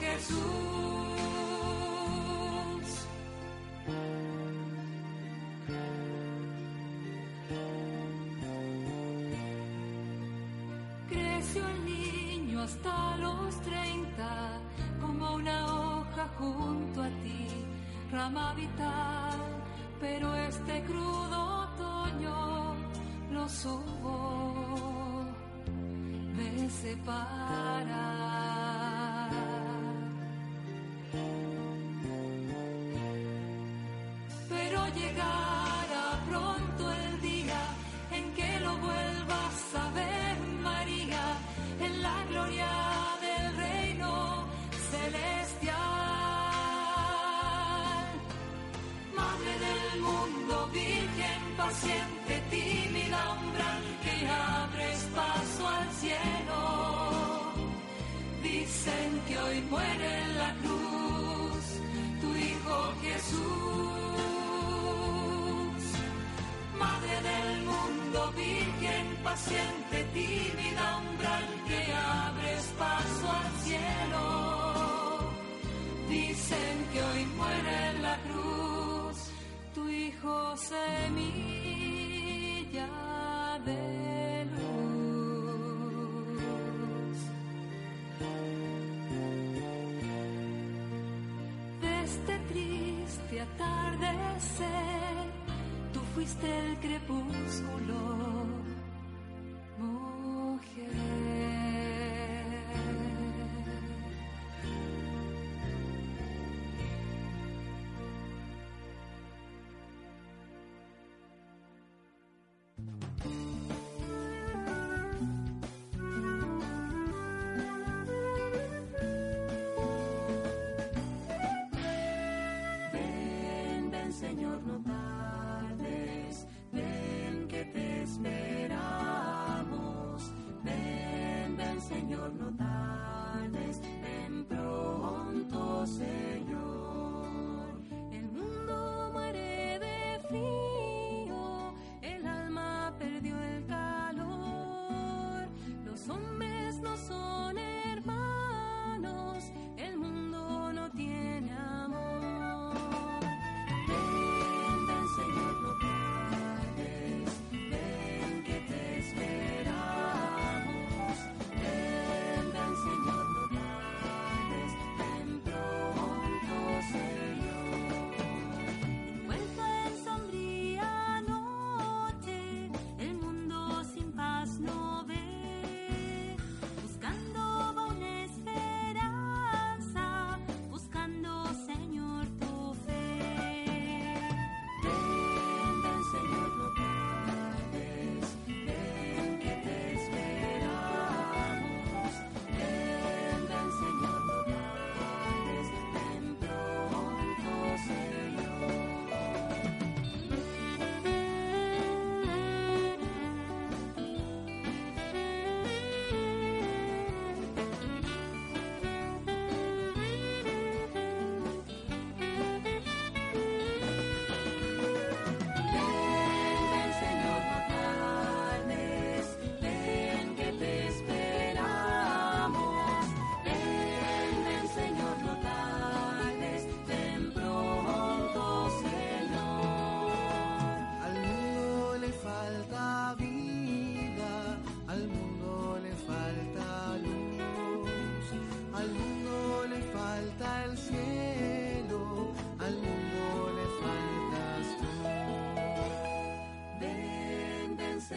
Jesús creció el niño hasta los 30, como una hoja junto a ti, rama vital, pero este crudo otoño lo subo de separar. llegará pronto el día en que lo vuelvas a ver, María, en la gloria del reino celestial. Madre del mundo, virgen paciente, tímida umbral que abres paso al cielo. Dicen que hoy muere atardecer, tú fuiste el crepúsculo. Señor, no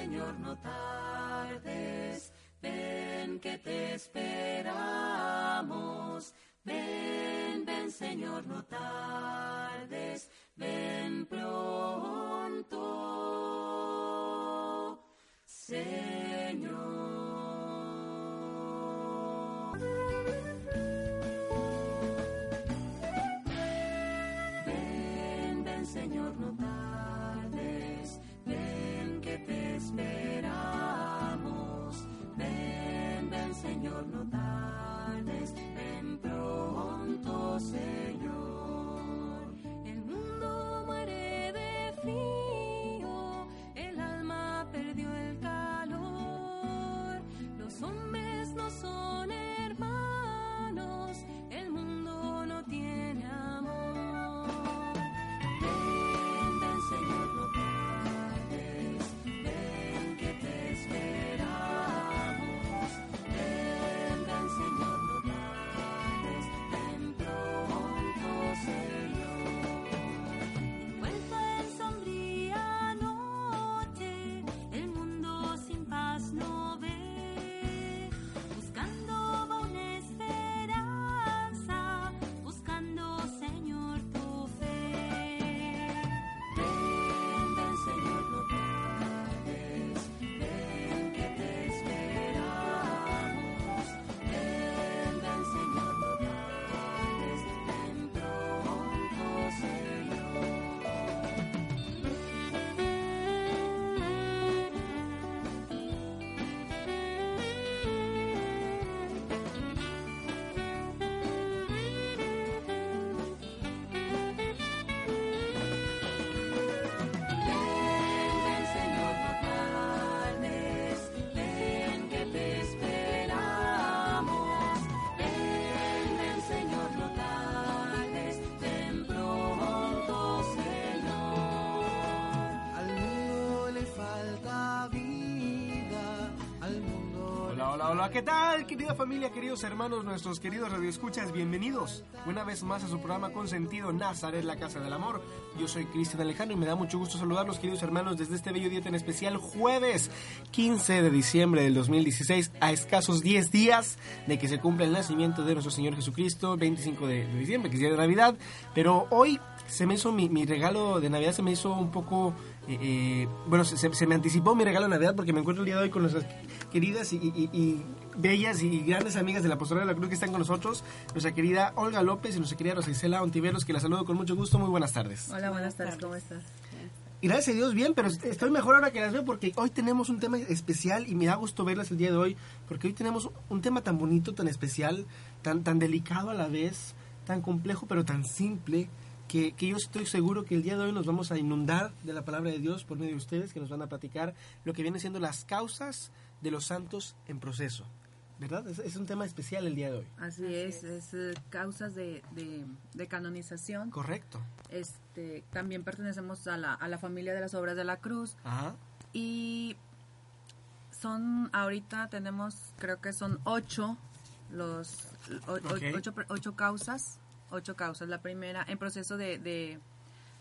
Señor, no tardes, ven que te esperamos. Ven, ven, Señor, no tardes, ven pronto. Señor. Ven, ven, Señor, no tardes. Señor Hola, ¿qué tal, querida familia, queridos hermanos, nuestros queridos radioescuchas? Bienvenidos una vez más a su programa con sentido Nazaret, la Casa del Amor. Yo soy Cristian Alejandro y me da mucho gusto saludarlos, queridos hermanos, desde este bello día tan especial, jueves 15 de diciembre del 2016, a escasos 10 días de que se cumpla el nacimiento de nuestro Señor Jesucristo, 25 de, diciembre, que es día de Navidad. Pero hoy se me hizo mi, regalo de Navidad, se me hizo un poco eh, eh, bueno, se, me anticipó mi regalo de Navidad porque me encuentro el día de hoy con nuestras queridas y, bellas y grandes amigas de la Apostolado de la Cruz que están con nosotros, nuestra querida Olga López y nuestra querida Rosicela Ontiveros, que la saludo con mucho gusto. Muy buenas tardes. Hola, buenas tardes, ¿cómo estás? Y gracias a Dios, bien, pero estoy mejor ahora que las veo porque hoy tenemos un tema especial y me da gusto verlas el día de hoy porque hoy tenemos un tema tan bonito, tan especial, tan, tan delicado a la vez, tan complejo pero tan simple que, yo estoy seguro que el día de hoy nos vamos a inundar de la palabra de Dios por medio de ustedes, que nos van a platicar lo que viene siendo las causas de los santos en proceso. ¿Verdad? Es, un tema especial el día de hoy. Así, es, es, eh, causas de, de, canonización. Correcto. Este, también pertenecemos a la, a la familia de las obras de la cruz. Ajá. Y son, ahorita tenemos, creo que son ocho, los, ocho, ocho causas ocho causas. La primera, en proceso de,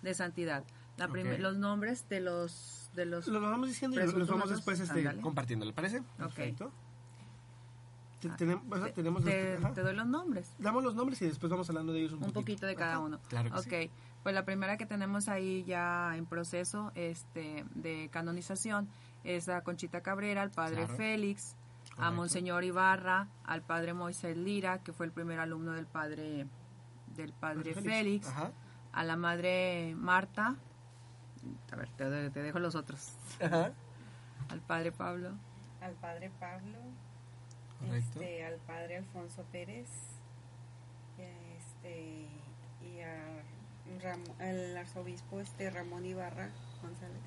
de, santidad. La Los nombres de los... De los los vamos diciendo y los vamos después este, compartiendo, ¿le parece? Perfecto. Ah, tenemos, te, doy los nombres. Damos los nombres y después vamos hablando de ellos un, un poquito. de cada uno. Claro que pues la primera que tenemos ahí ya en proceso este de canonización es a Conchita Cabrera, al padre Félix, a Monseñor Ibarra, al padre Moisés Lira, que fue el primer alumno del padre del padre Félix, a la madre Marta, a ver, te, dejo los otros, al padre Pablo. Al padre Pablo, este, al padre Alfonso Pérez, este, y al arzobispo este Ramón Ibarra González.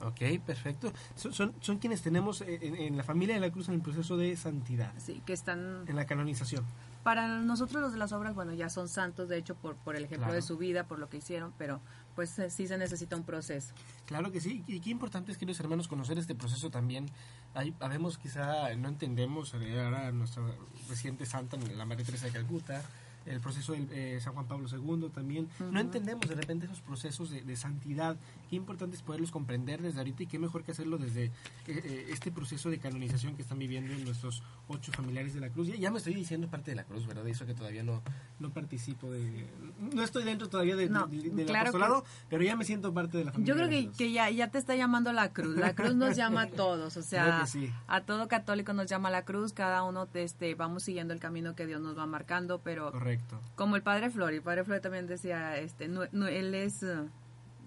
Ok, perfecto. Son, son, quienes tenemos en, en, la familia de la Cruz en el proceso de santidad. Sí, que están... En la canonización. Para nosotros los de las obras, bueno, ya son santos, de hecho, por, por el ejemplo de su vida, por lo que hicieron, pero pues eh, sí se necesita un proceso. Claro que sí, y qué importante es, queridos hermanos, conocer este proceso también. Hay, habemos quizá, no entendemos, ahora nuestra reciente santa, la Madre Teresa de Calcuta, el proceso de eh, San Juan Pablo II también. No entendemos de repente esos procesos de, santidad. Qué importante es poderlos comprender desde ahorita y qué mejor que hacerlo desde eh, eh, este proceso de canonización que están viviendo nuestros ocho familiares de la cruz. Ya, ya, me estoy diciendo parte de la cruz, ¿verdad? Eso que todavía no, no participo de... No estoy dentro todavía de, del apostolado, pero ya me siento parte de la familia. Yo creo que, que ya, ya te está llamando la cruz. La cruz nos llama a todos, o sea, a todo católico nos llama la cruz, cada uno este, vamos siguiendo el camino que Dios nos va marcando, pero... Como el padre Flori, el padre Flori también decía, este, no, él es uh,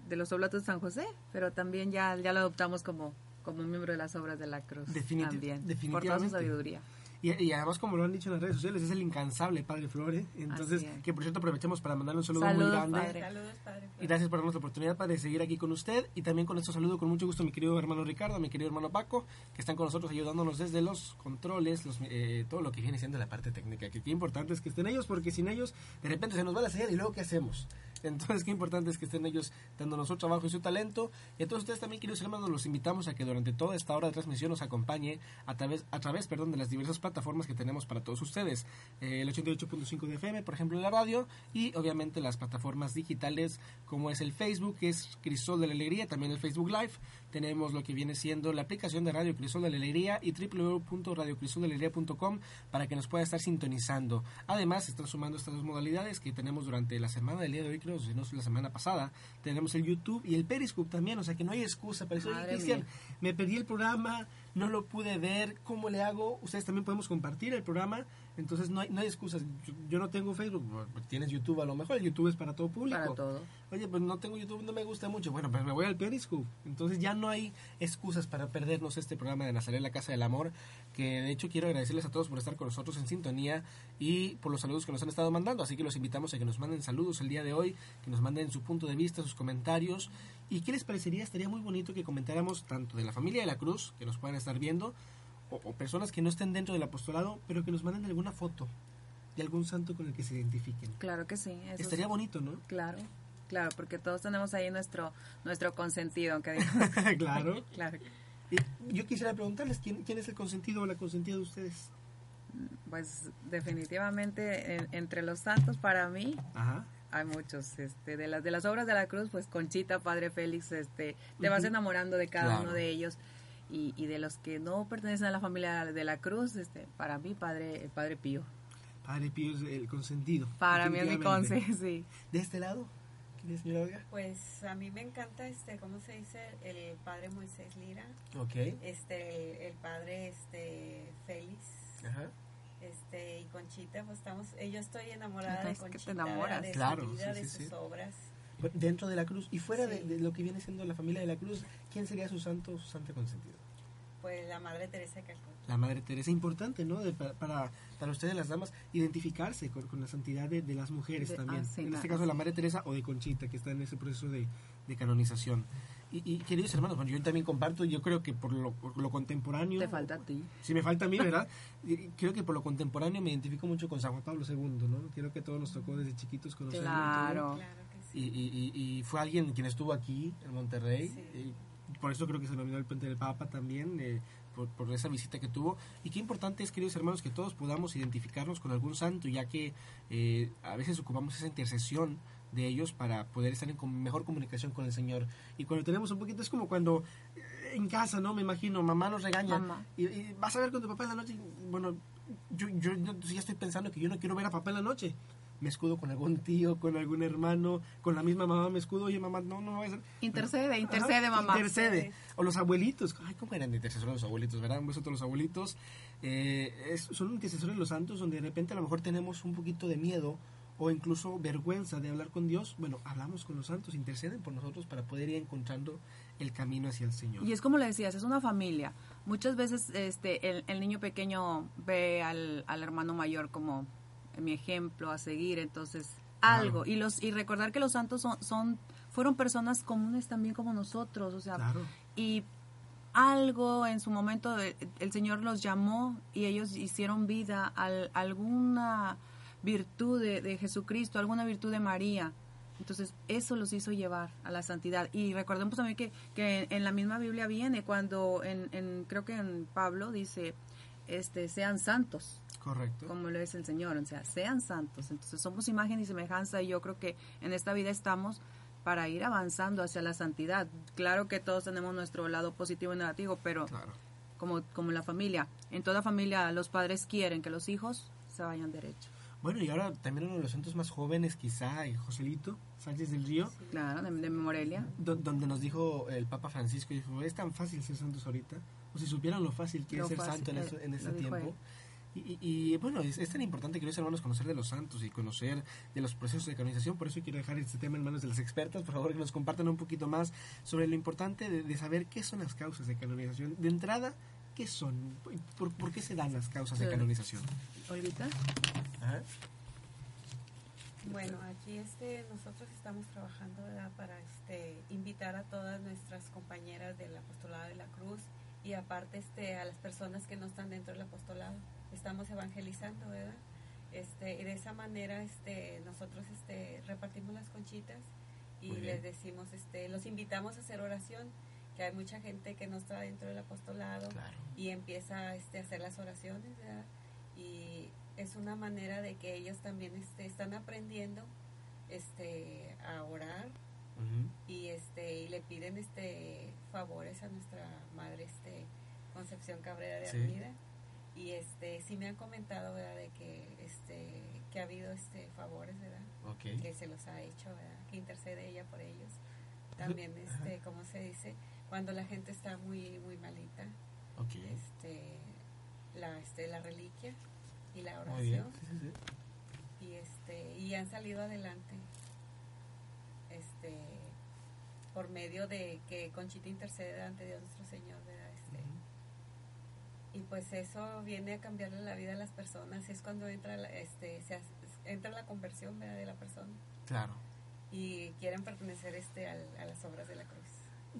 de los oblatos de San José, pero también ya, ya lo adoptamos como, como miembro de las obras de la cruz. también, definitivamente. Por toda su sabiduría. Y, además, como lo han dicho en las redes sociales, es el incansable Padre Flore. Entonces, que por cierto aprovechamos para mandarle un saludo muy grande. Saludos, padre Y gracias por darnos la oportunidad para seguir aquí con usted. Y también con esto saludo con mucho gusto a mi querido hermano Ricardo, a mi querido hermano Paco, que están con nosotros ayudándonos desde los controles, los, eh, todo lo que viene siendo la parte técnica. Que qué importante es que estén ellos, porque sin ellos, de repente se nos va la señal y luego, ¿qué hacemos? Entonces, qué importante es que estén ellos dándonos su trabajo y su talento. Y a todos ustedes también, queridos hermanos, los invitamos a que durante toda esta hora de transmisión nos acompañe a través, a través perdón, de las diversas plataformas que tenemos para todos ustedes. Eh, el 88.5 de FM, por ejemplo, la radio, y obviamente las plataformas digitales como es el Facebook, que es Crisol de la Alegría, también el Facebook Live. Tenemos lo que viene siendo la aplicación de Radio Crisol de la Alegría y www.radiocrisoldelalegría.com para que nos pueda estar sintonizando. Además, están sumando estas dos modalidades que tenemos durante la semana del día de hoy, creo, si no la semana pasada. Tenemos el YouTube y el Periscope también, o sea que no hay excusa para eso. Cristian, me perdí el programa, no lo pude ver, ¿cómo le hago? Ustedes también podemos compartir el programa, entonces no hay, no hay excusas. Yo, no tengo Facebook, tienes YouTube a lo mejor, YouTube es para todo público. Para todo. Oye, pues no tengo YouTube, no me gusta mucho. Bueno, pues me voy al Periscope. Entonces ya no hay excusas para perdernos este programa de Nazaret, la Casa del Amor, que de hecho quiero agradecerles a todos por estar con nosotros en sintonía y por los saludos que nos han estado mandando. Así que los invitamos a que nos manden saludos el día de hoy, que nos manden su punto de vista, sus comentarios. ¿Y qué les parecería? Estaría muy bonito que comentáramos tanto de la familia de la Cruz, que nos puedan estar viendo, o, personas que no estén dentro del apostolado, pero que nos manden alguna foto de algún santo con el que se identifiquen. Claro que sí. Estaría bonito, ¿no? Claro. Claro, porque todos tenemos ahí nuestro nuestro consentido, aunque claro. claro. yo quisiera preguntarles, ¿quién, ¿quién es el consentido o la consentida de ustedes? Pues definitivamente entre los santos para mí Ajá. hay muchos. Este, de las de las obras de la cruz, pues Conchita, Padre Félix, este, te vas enamorando de cada uno de ellos. Y, y, de los que no pertenecen a la familia de la cruz, este, para mí Padre Padre Pío. Padre Pío es el consentido. Para mí es mi conse, sí. ¿De este lado? Pues a mí me encanta, este, ¿cómo se dice? El padre Moisés Lira. Ok. Este, el, padre, este, Félix. Ajá. Este, y Conchita, pues estamos, yo estoy enamorada de Conchita. te enamoras. De claro, su vida, sí, de sí, sus obras. Dentro de la cruz. Y fuera de, de, lo que viene siendo la familia de la cruz, ¿quién sería su santo, su santa consentido? Pues la Madre Teresa de Calcuta. La Madre Teresa, importante, ¿no? De, para, para, para, ustedes las damas, identificarse con, con la santidad de, de las mujeres de, también. Ah, sí, en este caso, la Madre Teresa o de Conchita, que está en ese proceso de, de canonización. Y, y, queridos hermanos, bueno, yo también comparto, yo creo que por lo, por lo contemporáneo... Te falta a ti. Sí, me falta a mí, ¿verdad? creo que por lo contemporáneo me identifico mucho con San Juan Pablo II, ¿no? Creo que todos nos tocó desde chiquitos conocerlo. Claro. claro que sí. y, y, y, fue alguien quien estuvo aquí, en Monterrey. Sí. Por eso creo que se nominó el puente del Papa también. Eh, por, por, esa visita que tuvo. Y qué importante es, queridos hermanos, que todos podamos identificarnos con algún santo, ya que eh, a veces ocupamos esa intercesión de ellos para poder estar en mejor comunicación con el Señor. Y cuando tenemos un poquito, es como cuando eh, en casa, ¿no? Me imagino, mamá nos regaña. Mamá. Y, y, vas a ver con tu papá en la noche. Bueno, yo, yo, yo ya estoy pensando que yo no quiero ver a papá en la noche. Me escudo con algún tío, con algún hermano, con la misma mamá me escudo. Oye, mamá, no, no voy a. Intercede, intercede, Ajá, mamá. Intercede. O los abuelitos. Ay, ¿cómo eran de intercesores los abuelitos, verdad? Un beso a todos los abuelitos. Eh, es, son intercesores los santos donde de repente a lo mejor tenemos un poquito de miedo o incluso vergüenza de hablar con Dios. Bueno, hablamos con los santos, interceden por nosotros para poder ir encontrando el camino hacia el Señor. Y es como le decías, es una familia. Muchas veces este el, el niño pequeño ve al, al, hermano mayor como mi ejemplo a seguir, entonces algo. Claro. Y los y recordar que los santos son, son fueron personas comunes también como nosotros, o sea, claro. y algo en su momento el, el, Señor los llamó y ellos hicieron vida a alguna virtud de, de, Jesucristo, alguna virtud de María. Entonces, eso los hizo llevar a la santidad. Y recordemos también que, que en la misma Biblia viene cuando, en, en, creo que en Pablo dice, este, sean santos. Correcto. Como lo es el Señor, o sea, sean santos. Entonces, somos imagen y semejanza y yo creo que en esta vida estamos para ir avanzando hacia la santidad. Claro que todos tenemos nuestro lado positivo y negativo, pero claro. como, como la familia, en toda familia los padres quieren que los hijos se vayan derecho. Bueno, y ahora también uno de los santos más jóvenes, quizá, el Joselito Sánchez del Río. Sí. Claro, de, de Morelia. Do, donde nos dijo el Papa Francisco, dijo, es tan fácil ser santos ahorita, o si supieran lo fácil que lo es ser fácil, santo en, eso, en este tiempo. Él. Y, y, bueno, es, es, tan importante, queridos hermanos, conocer de los santos y conocer de los procesos de canonización. Por eso quiero dejar este tema en manos de las expertas. Por favor, que nos compartan un poquito más sobre lo importante de, de saber qué son las causas de canonización. De entrada, ¿qué son? ¿Por, por qué se dan las causas de canonización? ¿Olvita? Ajá. Bueno, aquí este, nosotros estamos trabajando ¿verdad? para este, invitar a todas nuestras compañeras del apostolado de la cruz y aparte este, a las personas que no están dentro del apostolado. Estamos evangelizando, ¿verdad? Este, y de esa manera este, nosotros este, repartimos las conchitas y les decimos, este, los invitamos a hacer oración, que hay mucha gente que no está dentro del apostolado claro. y empieza este, a hacer las oraciones, ¿verdad? Y es una manera de que ellos también este, están aprendiendo este, a orar uh -huh. y este y le piden este favores a nuestra madre este Concepción Cabrera de Sí. Armida y este sí me han comentado verdad de que este que ha habido este favores verdad que se los ha hecho verdad que intercede ella por ellos. También este como se dice cuando la gente está muy muy malita este la este la reliquia y la oración. Sí, sí, sí. y este y han salido adelante este por medio de que Conchita intercede ante Dios nuestro Señor ¿verdad? Y pues eso viene a cambiarle la vida a las personas es cuando entra la, este se hace- entra la conversión ¿verdad? de la persona Claro. y quieren pertenecer este al- a las obras de la cruz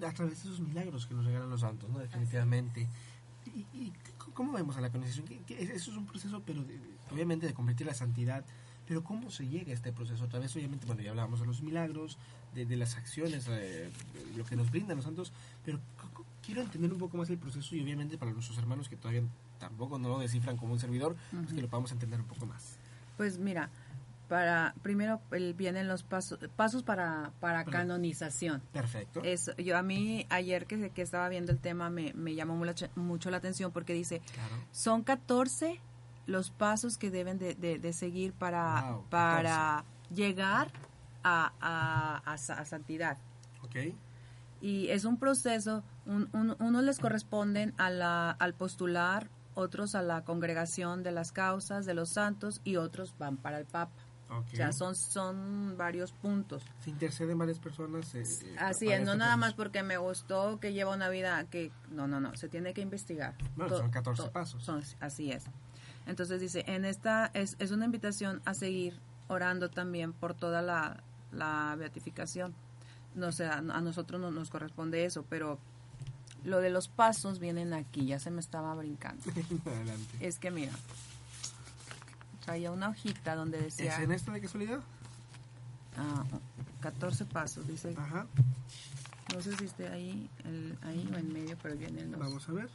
a través de esos milagros que nos regalan los santos, ¿no? Definitivamente. ¿Y, y cómo vemos a la qué- Eso es un proceso, pero de- obviamente de convertir la santidad. Pero ¿cómo se llega a este proceso? A través, obviamente, bueno, ya hablábamos de los milagros, de, de las acciones, eh, de lo que nos brindan los santos, pero quiero entender un poco más el proceso y obviamente para nuestros hermanos que todavía tampoco no lo descifran como un servidor, pues que lo podamos entender un poco más. Pues mira, para primero el, vienen los pasos pasos para, para canonización. Perfecto. Es, yo a mí ayer que, que estaba viendo el tema me, me llamó mucho, mucho la atención porque dice, son 14 los pasos que deben de, de, seguir para, para llegar a, a, a, santidad. Ok. Y es un proceso, un, un, unos les corresponden a la, al postular, otros a la congregación de las causas de los santos y otros van para el Papa. O sea, son, son varios puntos. Se interceden varias personas. Eh, eh, Así es, no nada más porque me gustó que lleva una vida que... No, no, no, se tiene que investigar. Bueno, son 14 pasos. Son, así es. Entonces dice, en esta es, es una invitación a seguir orando también por toda la, la beatificación. No sé, a, nosotros no nos corresponde eso, pero lo de los pasos vienen aquí, ya se me estaba brincando. Adelante. Es que mira, traía una hojita donde decía... ¿Es en esta de casualidad? Ah, 14 pasos, dice. Ajá. No sé si esté ahí, el, ahí o en medio, pero vienen los... Vamos a ver.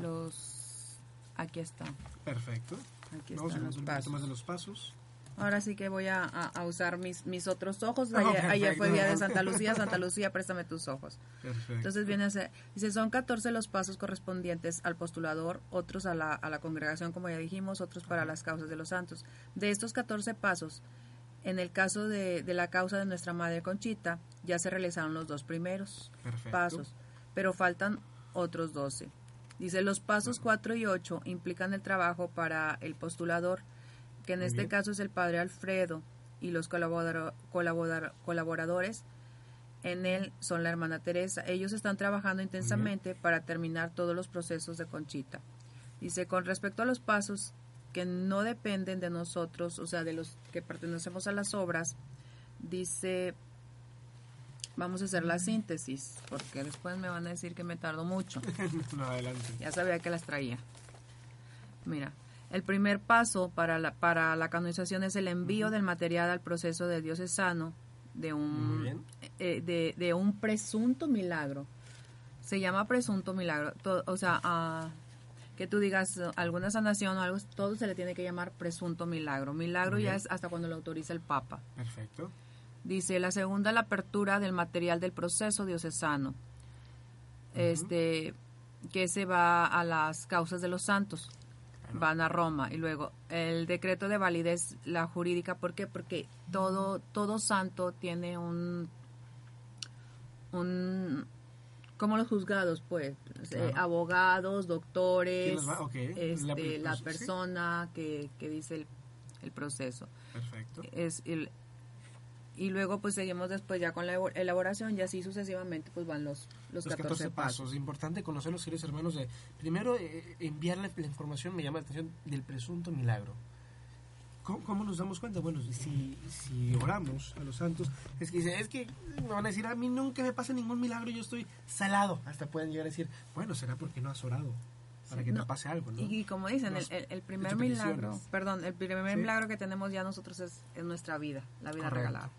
Los... Aquí está. Perfecto. Aquí Vamos están los pasos. más de los pasos. Ahora sí que voy a, a, usar mis, mis otros ojos. Oh, ayer, fue día de Santa Lucía. Santa Lucía, préstame tus ojos. Perfecto. Entonces viene a ser, dice, son 14 los pasos correspondientes al postulador, otros a la, a la congregación, como ya dijimos, otros para las causas de los santos. De estos 14 pasos, en el caso de, de la causa de nuestra Madre Conchita, ya se realizaron los dos primeros pasos, pero faltan otros 12. Dice, los pasos 4 y 8 implican el trabajo para el postulador, que en este caso es el padre Alfredo, y los colaboradores en él son la hermana Teresa. Ellos están trabajando intensamente para terminar todos los procesos de Conchita. Dice, con respecto a los pasos que no dependen de nosotros, o sea, de los que pertenecemos a las obras, dice, vamos a hacer la síntesis, porque después me van a decir que me tardo mucho. no, adelante. Ya sabía que las traía. Mira, el primer paso para la, para la canonización es el envío del material al proceso de diocesano de un, eh, de, de, un presunto milagro. Se llama presunto milagro. o sea, que tú digas alguna sanación o algo, todo se le tiene que llamar presunto milagro. Milagro ya es hasta cuando lo autoriza el Papa. Perfecto. Dice la segunda, la apertura del material del proceso diocesano. Este que se va a las causas de los santos van a Roma. Y luego el decreto de validez la jurídica ¿por qué? porque todo todo santo tiene un un como los juzgados pues eh, abogados doctores este, la, persona que, que, dice el, el proceso. Perfecto. Es el y luego pues seguimos después ya con la elaboración y así sucesivamente pues van los, los, 14, pasos. Importante conocer los queridos hermanos. De, primero, eh, enviarle la información, me llama la atención, del presunto milagro. ¿Cómo, nos damos cuenta? Bueno, si, si oramos a los santos, es que es que me van a decir, a mí nunca me pasa ningún milagro, yo estoy salado. Hasta pueden llegar a decir, bueno, será porque no has orado para que te pase algo, ¿no? Y, como dicen, el, el, primer milagro, perdón, el primer milagro que tenemos ya nosotros es, es nuestra vida, la vida regalada.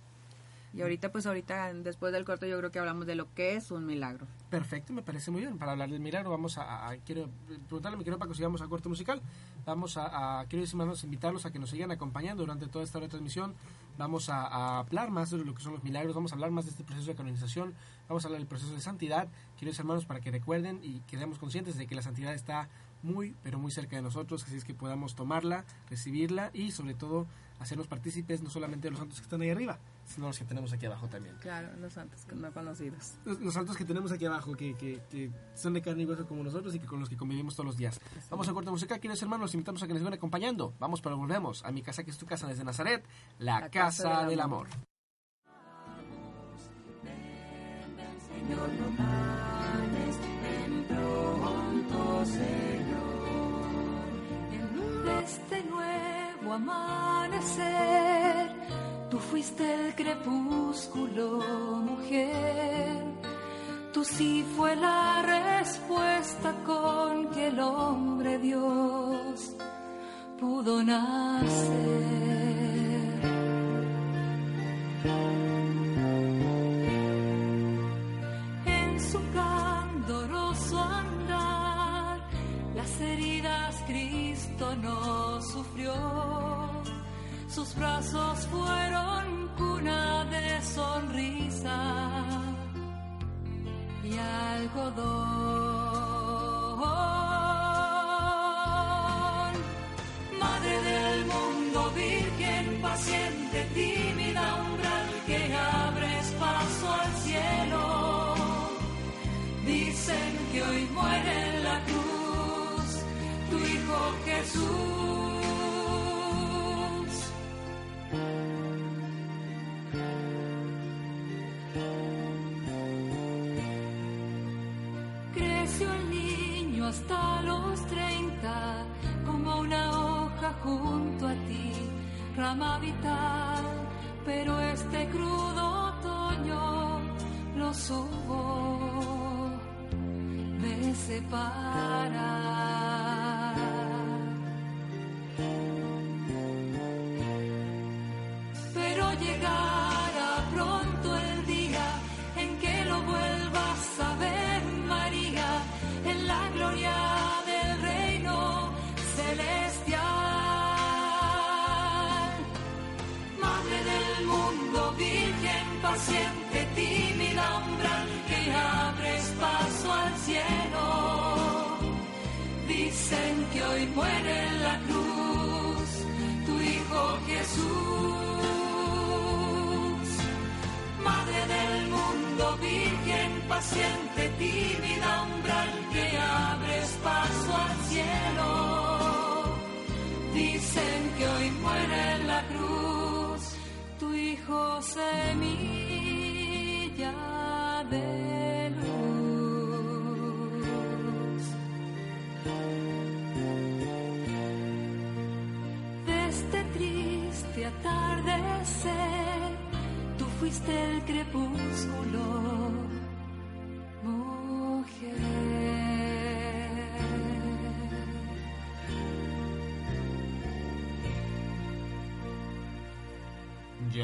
Y ahorita, pues ahorita, después del corto, yo creo que hablamos de lo que es un milagro. Perfecto, me parece muy bien. Para hablar del milagro, vamos a, quiero preguntarle a mi querido Paco si vamos a corto musical. Vamos a, a quiero hermanos, invitarlos a que nos sigan acompañando durante toda esta retransmisión. Vamos a, hablar más de lo que son los milagros, vamos a hablar más de este proceso de canonización, vamos a hablar del proceso de santidad, queridos hermanos, para que recuerden y quedemos conscientes de que la santidad está muy, pero muy cerca de nosotros, así es que podamos tomarla, recibirla y sobre todo hacernos partícipes no solamente de los santos que están ahí arriba, sino los que tenemos aquí abajo también. Claro, los santos que no conocidos. Los, santos que tenemos aquí abajo, que, que, son de carne y hueso como nosotros y que con los que convivimos todos los días. Vamos a cortar música, queridos hermanos, los invitamos a que nos sigan acompañando. Vamos, pero volvemos a mi casa, que es tu casa desde Nazaret, la, casa, del, amor. este nuevo amanecer Tú fuiste el crepúsculo, mujer. Tú sí fue la respuesta con que el hombre Dios pudo nacer. En su candoroso andar, las heridas Cristo no sufrió sus brazos fueron cuna de sonrisa y algodón. Madre del mundo, virgen paciente, tímida umbral que abres paso al cielo. Dicen que hoy muere en la cruz tu hijo Jesús. De fuiste el crepúsculo,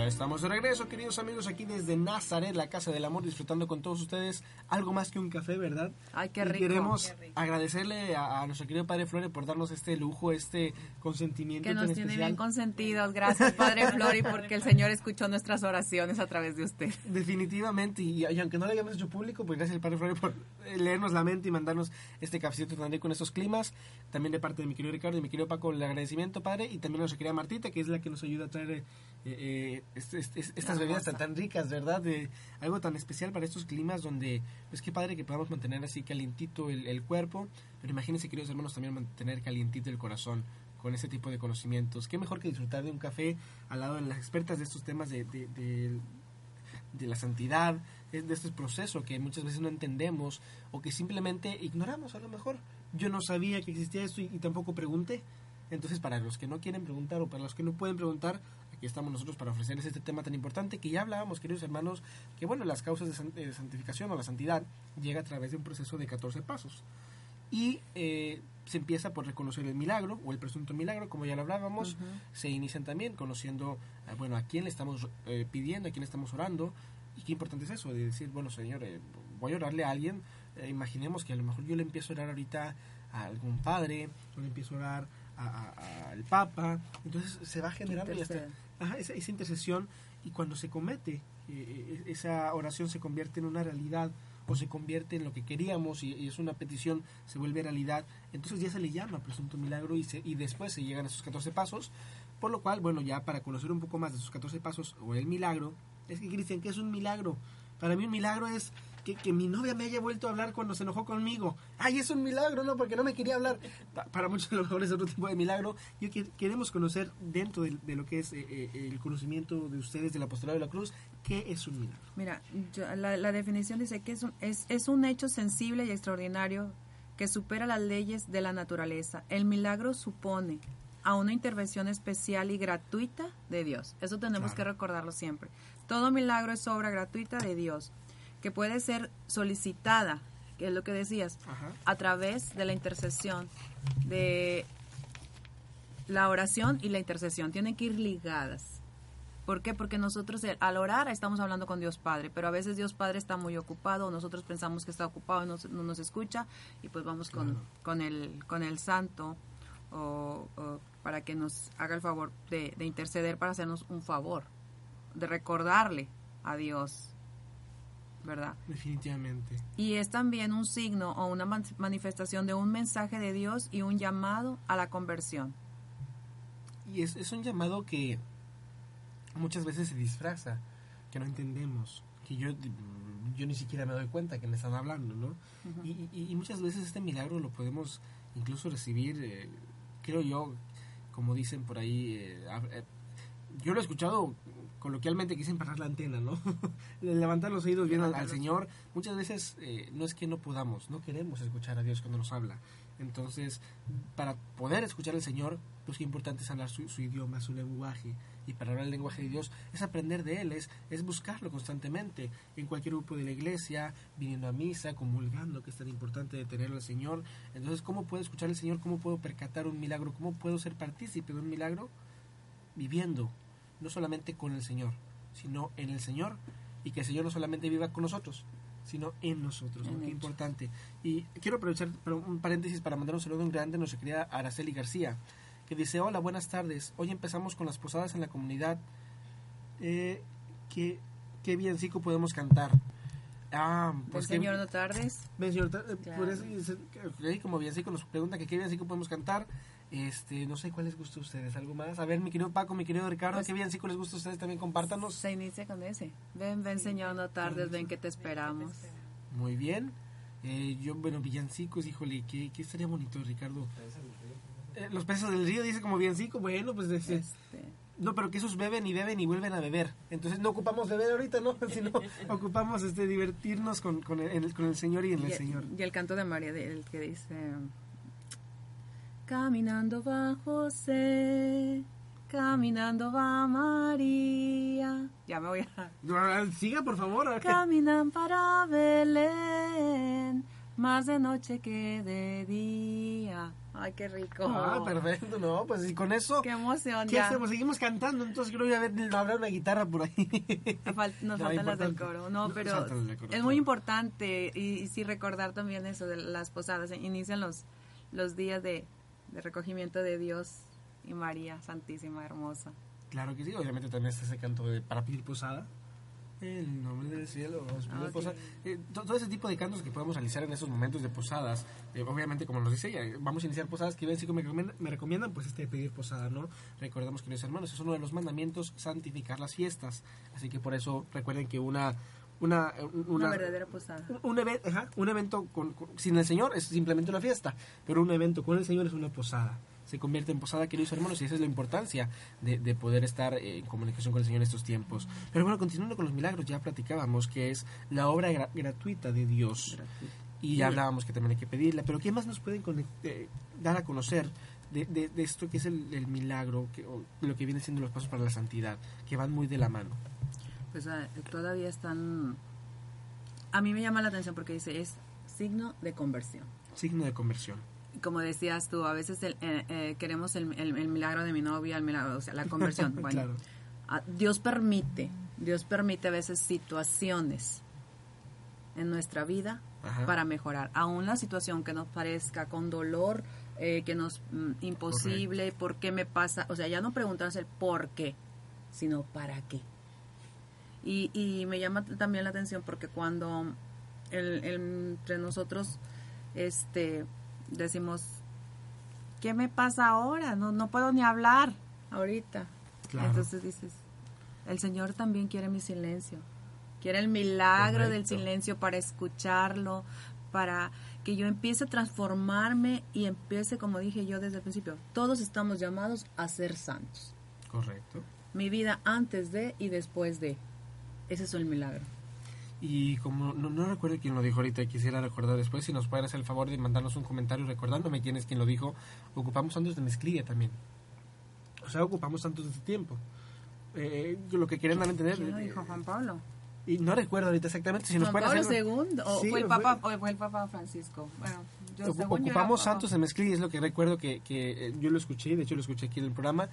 Ya estamos de regreso, queridos amigos, aquí desde Nazaret, la Casa del Amor, disfrutando con todos ustedes algo más que un café, ¿verdad? Ay, qué Y rico. queremos Qué rico. agradecerle a, a nuestro querido Padre Flore por darnos este lujo, este consentimiento Que tan nos tiene especial. bien consentidos. Gracias, Padre Flori, porque el Señor escuchó nuestras oraciones a través de usted. Definitivamente, y, y aunque no lo hayamos hecho público, pues gracias al Padre Flore por eh, leernos la mente y mandarnos este cafecito tan rico en estos climas. También de parte de mi querido Ricardo y mi querido Paco, el agradecimiento, Padre, y también a nuestra querida Martita, que es la que nos ayuda a traer eh, eh, este- estas bebidas tan, tan ricas, ¿verdad? De algo tan especial para estos climas donde, pues qué padre que podamos mantener así calientito el, el cuerpo, pero imagínense, queridos hermanos, también mantener calientito el corazón con ese tipo de conocimientos. Qué mejor que disfrutar de un café al lado de las expertas de estos temas de, de- de- de la santidad, es de este proceso que muchas veces no entendemos o que simplemente ignoramos a lo mejor. Yo no sabía que existía esto y, y tampoco pregunté. Entonces, para los que no quieren preguntar o para los que no pueden preguntar, aquí estamos nosotros para ofrecerles este tema tan importante que ya hablábamos, queridos hermanos, que bueno, las causas de, san- de santificación o la santidad llega a través de un proceso de 14 pasos. Y eh, se empieza por reconocer el milagro o el presunto milagro, como ya lo hablábamos. Se inician también conociendo, eh, bueno, a quién le estamos eh, pidiendo, a quién le estamos orando. Y qué importante es eso, de decir, bueno, Señor, eh, voy a orarle a alguien. eh, imaginemos que a lo mejor yo le empiezo a orar ahorita a algún padre, o le empiezo a orar al Papa. Entonces se va generando hasta, ajá, esa, esa intercesión. Y cuando se comete, eh, esa oración se convierte en una realidad o se convierte en lo que queríamos y, y es una petición, se vuelve realidad, entonces ya se le llama presunto milagro y, se, y después se llegan a esos 14 pasos, por lo cual, bueno, ya para conocer un poco más de esos 14 pasos o el milagro, es que Cristian, ¿qué es un milagro? Para mí un milagro es que, que mi novia me haya vuelto a hablar cuando se enojó conmigo. ¡Ay, es un milagro! No, porque no me quería hablar. Pa- Para muchos a lo mejor es otro tipo de milagro. Yo que- queremos conocer dentro de, de lo que es eh, eh, el conocimiento de ustedes del apostolado de la cruz, ¿qué es un milagro? Mira, yo- la, la definición dice que es un, es, es un hecho sensible y extraordinario que supera las leyes de la naturaleza. El milagro supone a una intervención especial y gratuita de Dios. Eso tenemos Claro. que recordarlo siempre. Todo milagro es obra gratuita de Dios, que puede ser solicitada, que es lo que decías, Ajá. a través de la intercesión, de la oración y la intercesión. Tienen que ir ligadas. ¿Por qué? Porque nosotros eh, al orar estamos hablando con Dios Padre, pero a veces Dios Padre está muy ocupado, nosotros pensamos que está ocupado y no, nos escucha y pues vamos con, Claro. con, el, con el santo o, o para que nos haga el favor de, de interceder para hacernos un favor, de recordarle a Dios, ¿verdad? Definitivamente. Y es también un signo o una man- manifestación de un mensaje de Dios y un llamado a la conversión. Y es, es un llamado que muchas veces se disfraza, que no entendemos, que yo, yo ni siquiera me doy cuenta que me están hablando, ¿no? y, y- y muchas veces este milagro lo podemos incluso recibir, eh, creo yo, como dicen por ahí, eh, eh, yo lo he escuchado coloquialmente que dicen parar la antena, ¿no? Levantar los oídos bien al, al Señor. Muchas veces eh, no es que no podamos, no queremos escuchar a Dios cuando nos habla. Entonces, para poder escuchar al Señor, pues qué importante es hablar su, su idioma, su lenguaje. Y para hablar el lenguaje de Dios es aprender de Él, es, es buscarlo constantemente. En cualquier grupo de la iglesia, viniendo a misa, comulgando, que es tan importante de tenerlo al Señor. Entonces, ¿cómo puedo escuchar al Señor? ¿Cómo puedo percatar un milagro? ¿Cómo puedo ser partícipe de un milagro? Viviendo, no solamente con el Señor, sino en el Señor. Y que el Señor no solamente viva con nosotros, sino en nosotros. ¿no? Qué importante. Y quiero aprovechar un paréntesis para mandar un saludo en grande a nuestra querida Araceli García, que dice, hola, buenas tardes. Hoy empezamos con las posadas en la comunidad. Eh, ¿qué, ¿Qué villancico podemos cantar? Ah, pues que- Señor no tardes. Señor, eh, Claro. por eso, como villancico nos pregunta que qué villancico podemos cantar. Este, no sé cuál les gusta a ustedes, algo más. A ver, mi querido Paco, mi querido Ricardo, Pues- ¿qué villancico les gusta a ustedes? También compártanos. Se inicia con ese. Ven, ven, Señor, no tardes, ven que te esperamos. Muy bien. Eh, yo, bueno, villancicos, híjole, ¿qué, qué estaría bonito, Ricardo? Eh, los peces del río dice como villancico, bueno, pues Este, no, pero que esos beben y beben y vuelven a beber. Entonces no ocupamos beber ahorita, ¿no? Sino ocupamos este divertirnos con, con, el, con el Señor y en el y, Señor. y el canto de María, de- el que dice: Caminando va José, caminando va María. Ya me voy a. Siga, por favor. Caminan para Belén, más de noche que de día. Ay, qué rico. Ah, perfecto, no, pues y con eso, Qué emoción, ¿qué ya. hacemos? Seguimos cantando, entonces creo que a ver, habrá una guitarra por ahí. Nos fal- Nos No, faltan las del coro. No, pero coro, es claro. muy importante y, y sí recordar también eso de las posadas. Inician los, los días de, de recogimiento de Dios y María Santísima, hermosa. Claro que sí, obviamente también está ese canto de para pedir posada. El nombre del cielo, pido Ah, posada. Eh, to- todo ese tipo de cantos que podemos realizar en esos momentos de posadas, eh, obviamente como nos dice ella, vamos a iniciar posadas que ven que me recomiendan, me recomiendan, pues este de pedir posada, ¿no? Recordamos, queridos hermanos, es uno de los mandamientos, santificar las fiestas. Así que por eso recuerden que una... Una, Una, una, verdadera posada. un, un ajá, un evento con, con- sin el Señor es simplemente una fiesta, pero un evento con el Señor es una posada. Se convierte en posada, queridos hermanos, y esa es la importancia de, de poder estar eh, en comunicación con el Señor en estos tiempos. Pero bueno, continuando con los milagros, ya platicábamos que es la obra gra- gratuita de Dios. Y ya hablábamos que también hay que pedirla, pero ¿qué más nos pueden eh, dar a conocer de, de- de esto que es el, el milagro, que, o lo que viene siendo los pasos para la santidad, que van muy de la mano? Pues ah, todavía están... A mí me llama la atención porque dice, es signo de conversión. Signo de conversión. Como decías tú, a veces el- eh, eh, queremos el, el- el milagro de mi novia, el milagro, o sea, la conversión. Bueno, Claro. Ah, Dios permite, Dios permite a veces situaciones en nuestra vida Ajá. para mejorar. Aún la situación que nos parezca con dolor, eh, que nos mm, imposible, ¿por qué me pasa? O sea, ya no preguntarse el por qué, sino para qué. Y, y me llama también la atención porque cuando el- el- entre nosotros este decimos ¿qué me pasa ahora? No, no puedo ni hablar ahorita. Claro. Entonces dices, el Señor también quiere mi silencio. Quiere el milagro del silencio para escucharlo, para que yo empiece a transformarme y empiece, como dije yo desde el principio, todos estamos llamados a ser santos. Correcto. Mi vida antes de y después de. Ese es el milagro. Y como no, no recuerdo quién lo dijo ahorita, quisiera recordar después, si nos pueden hacer el favor de mandarnos un comentario recordándome quién es quien lo dijo, ocupamos santos de mezclilla también. O sea, ocupamos santos de este tiempo. Eh, lo que querían dar a entender. ¿Quién lo eh, dijo? Juan Pablo. Y no recuerdo ahorita exactamente si nos Juan Pablo hacer. II. O Sí, fue el fue- Papa, o fue el Papa Francisco. Bueno, yo Ocu- según yo era ocupamos santos de mezclilla, es lo que recuerdo que, que eh, yo lo escuché, de hecho lo escuché aquí en el programa.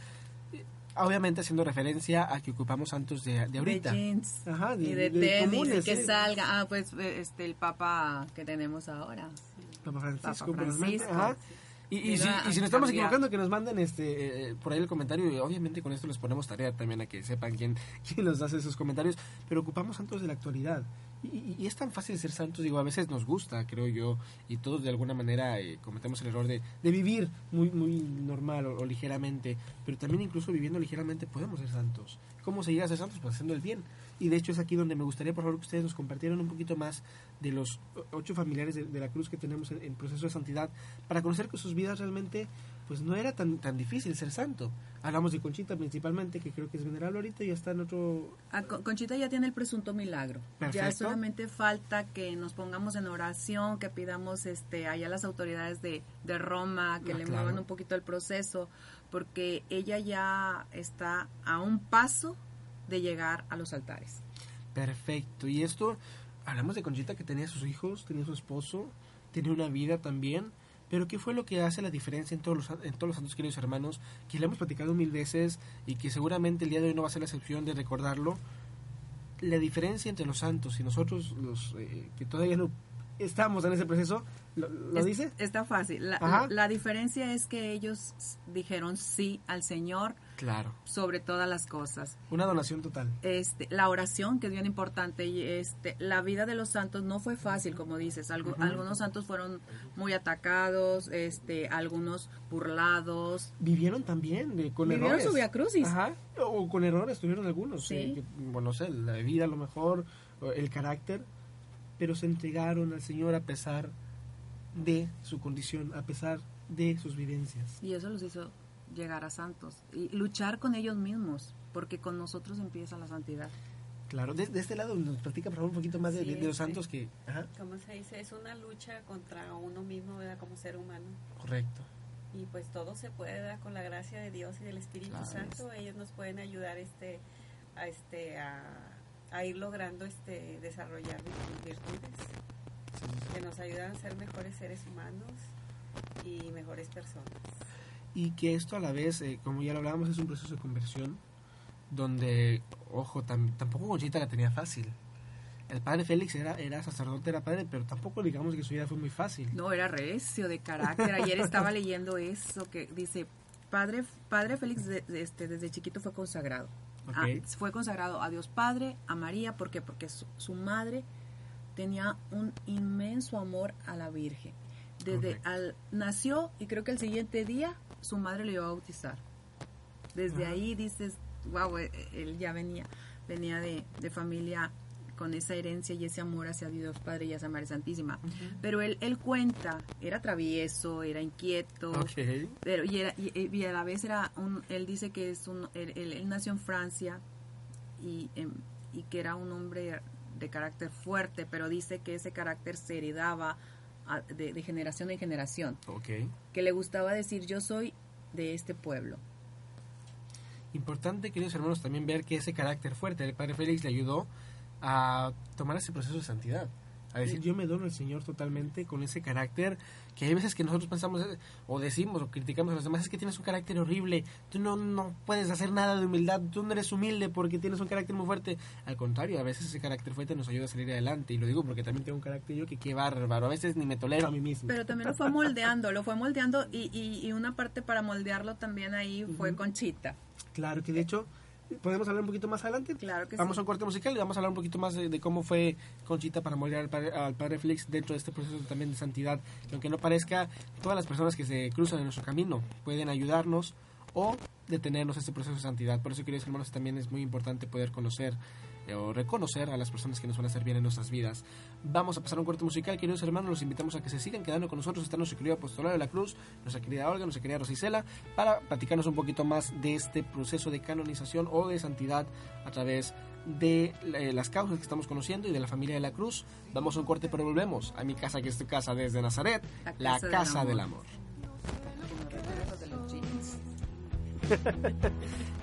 Obviamente haciendo referencia a que ocupamos santos de, de ahorita. De jeans. Ajá, de- y de, de tenis. comunes, que sí. salga. Ah, pues eh, este el Papa que tenemos ahora. Papa Francisco, Papa Francisco. ajá. Y, y, si, y si nos estamos equivocando, que nos manden este eh, por ahí el comentario. Y obviamente con esto les ponemos tarea también a que sepan quién, quién nos hace esos comentarios. Pero ocupamos santos de la actualidad. Y, y, es tan fácil ser santos, digo, a veces nos gusta, creo yo, y todos de alguna manera eh, cometemos el error de, de, vivir muy, muy normal o, ligeramente, pero también incluso viviendo ligeramente podemos ser santos. ¿Cómo se llega a ser santos? Pues haciendo el bien. Y de hecho es aquí donde me gustaría, por favor, que ustedes nos compartieran un poquito más de los ocho familiares de, de la cruz que tenemos en, en, proceso de santidad, para conocer que sus vidas realmente pues no era tan tan difícil ser santo. Hablamos de Conchita principalmente, que creo que es venerable ahorita y ya está en otro... A Conchita ya tiene el presunto milagro. Perfecto. Ya solamente falta que nos pongamos en oración, que pidamos este allá las autoridades de, de Roma, que Ah, le claro. muevan un poquito el proceso, porque ella ya está a un paso de llegar a los altares. Perfecto. Y esto, hablamos de Conchita que tenía sus hijos, tenía su esposo, tenía una vida también. Pero ¿qué fue lo que hace la diferencia en todos los, en todos los santos queridos hermanos? Que le hemos platicado mil veces y que seguramente el día de hoy no va a ser la excepción de recordarlo. La diferencia entre los santos y nosotros, los eh, que todavía no estamos en ese proceso, ¿lo, lo Es- dice? Está fácil. La, la diferencia es que ellos dijeron sí al Señor Claro. sobre todas las cosas. Una donación total. este, la oración, que es bien importante, y este, la vida de los santos no fue fácil, como dices. Algu-. Algunos santos fueron muy atacados, este, algunos burlados. Vivieron también de- con Vivieron errores. su Via Crucis. Ajá. O con errores tuvieron algunos. Sí. eh, que, bueno, no sé, la vida a lo mejor, el carácter, pero se entregaron al Señor a pesar de su condición, a pesar de sus vivencias. Y eso los hizo llegar a santos. Y luchar con ellos mismos, porque con nosotros empieza la santidad. Claro, de, de este lado nos platica por favor un poquito más de, Sí, de- de los sí. santos que... Ajá, Como se dice, es una lucha contra uno mismo, ¿verdad? Como ser humano. correcto. Y pues todo se puede dar con la gracia de Dios y del Espíritu Claro. Santo. Ellos nos pueden ayudar este, a, este, a, a ir logrando este, desarrollar nuestras virtudes, Sí, sí, sí. que nos ayudan a ser mejores seres humanos y mejores personas. Y que esto a la vez, eh, como ya lo hablábamos, es un proceso de conversión donde, ojo, tam- tampoco Conchita la tenía fácil. El padre Félix era, era sacerdote, era padre, pero tampoco digamos que su vida fue muy fácil. No, era recio de carácter. Ayer estaba leyendo eso que dice, padre, padre Félix de- de- este, desde chiquito fue consagrado. Ok. Ah, fue consagrado a Dios Padre, a María, ¿por qué? Porque su, su madre tenía un inmenso amor a la Virgen. Desde al nació y creo que el siguiente día su madre le iba a bautizar. Desde Ajá. ahí dices, wow, él ya venía, venía de, de familia con esa herencia y ese amor hacia Dios Padre y hacia María Santísima. Pero él, él cuenta, era travieso, era inquieto, pero y, era- y- y a la vez era un él dice que es un él, él- él nació en Francia y em, y que era un hombre de carácter fuerte pero dice que ese carácter se heredaba de, de generación en generación. Que le gustaba decir yo soy de este pueblo Importante, queridos hermanos, también ver que ese carácter fuerte del Padre Félix le ayudó a tomar ese proceso de santidad. A decir, yo me dono al Señor totalmente con ese carácter que hay veces que nosotros pensamos o decimos o criticamos a los demás, es que tienes un carácter horrible, tú no, no puedes hacer nada de humildad, tú no eres humilde porque tienes un carácter muy fuerte. Al contrario, a veces ese carácter fuerte nos ayuda a salir adelante y lo digo porque también tengo un carácter yo que qué bárbaro, a veces ni me tolero a mí mismo. pero también lo fue moldeando lo fue moldeando y, y, y una parte para moldearlo también ahí fue Ujú. Conchita Claro que de hecho, podemos hablar un poquito más adelante. claro que Vamos sí a un corte musical y vamos a hablar un poquito más de, de cómo fue Conchita para moldear al padre, al padre Félix dentro de este proceso también de santidad. Que aunque no parezca, todas las personas que se cruzan en nuestro camino pueden ayudarnos o detenernos en este proceso de santidad. Por eso, queridos hermanos, también es muy importante poder conocer o reconocer a las personas que nos van a hacer bien en nuestras vidas. Vamos a pasar a un corte musical, queridos hermanos, los invitamos a que se sigan quedando con nosotros. Está nuestro querido apostolado de la Cruz, nuestra querida Olga, nuestra querida Rosicela, para platicarnos un poquito más de este proceso de canonización o de santidad a través de eh, las causas que estamos conociendo y de la familia de la Cruz. Vamos a un corte, pero volvemos a mi casa, que es tu casa desde Nazaret, la La casa, del amor.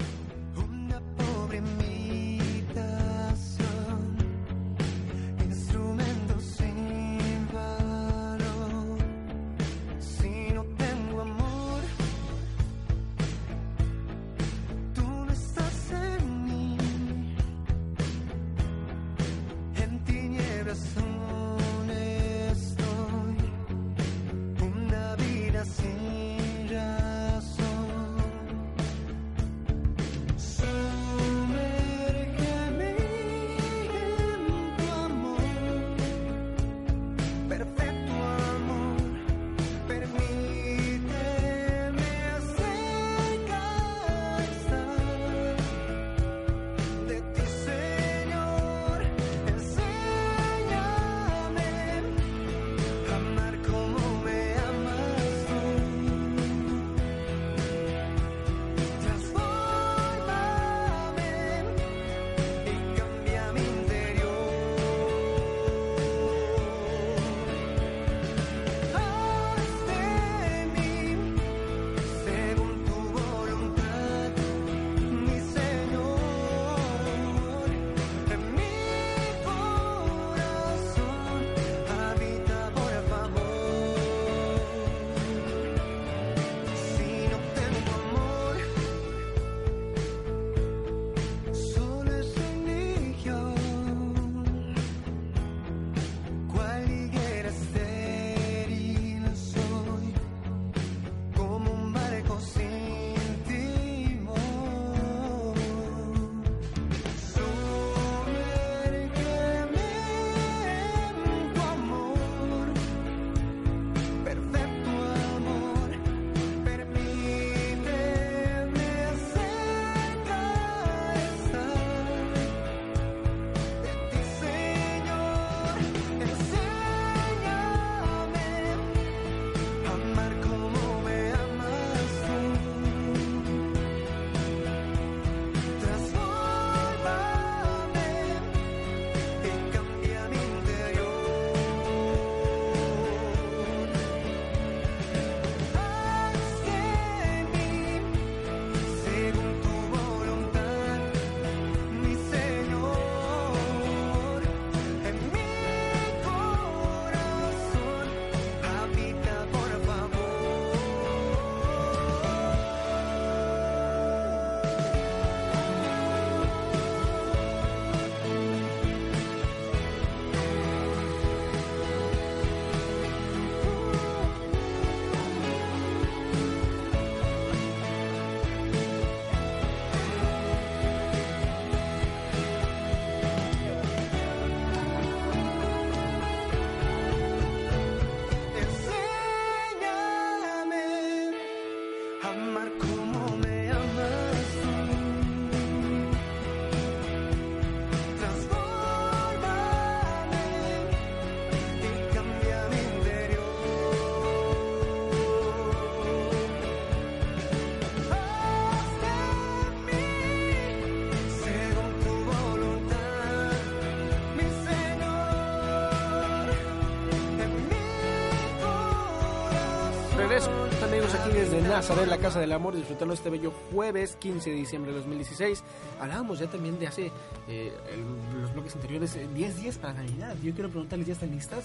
amigos aquí desde Nazaret, la Casa del Amor, disfrutando este bello jueves 15 de diciembre de 2016. Hablábamos ya también de hace eh, el- los bloques anteriores, eh, 10 días para Navidad. Yo quiero preguntarles, ¿ya están listas?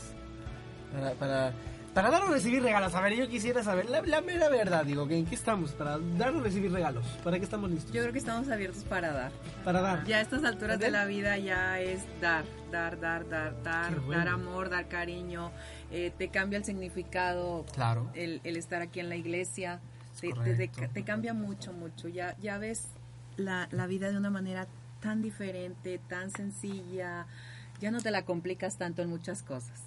Para, para, para dar o recibir regalos. A ver, yo quisiera saber la, la mera verdad, digo, ¿en qué estamos? Para dar o recibir regalos. ¿Para qué estamos listos? Yo creo que estamos abiertos para dar. Para dar. Ya a estas alturas de la vida ya es dar, dar, dar, dar, dar, bueno. dar amor, dar cariño. Eh, te cambia el significado Claro. el, el estar aquí en la iglesia. Es Te, te- te- correcto. te cambia mucho, mucho. Ya, ya ves la, la vida de una manera tan diferente, tan sencilla. Ya no te la complicas tanto en muchas cosas.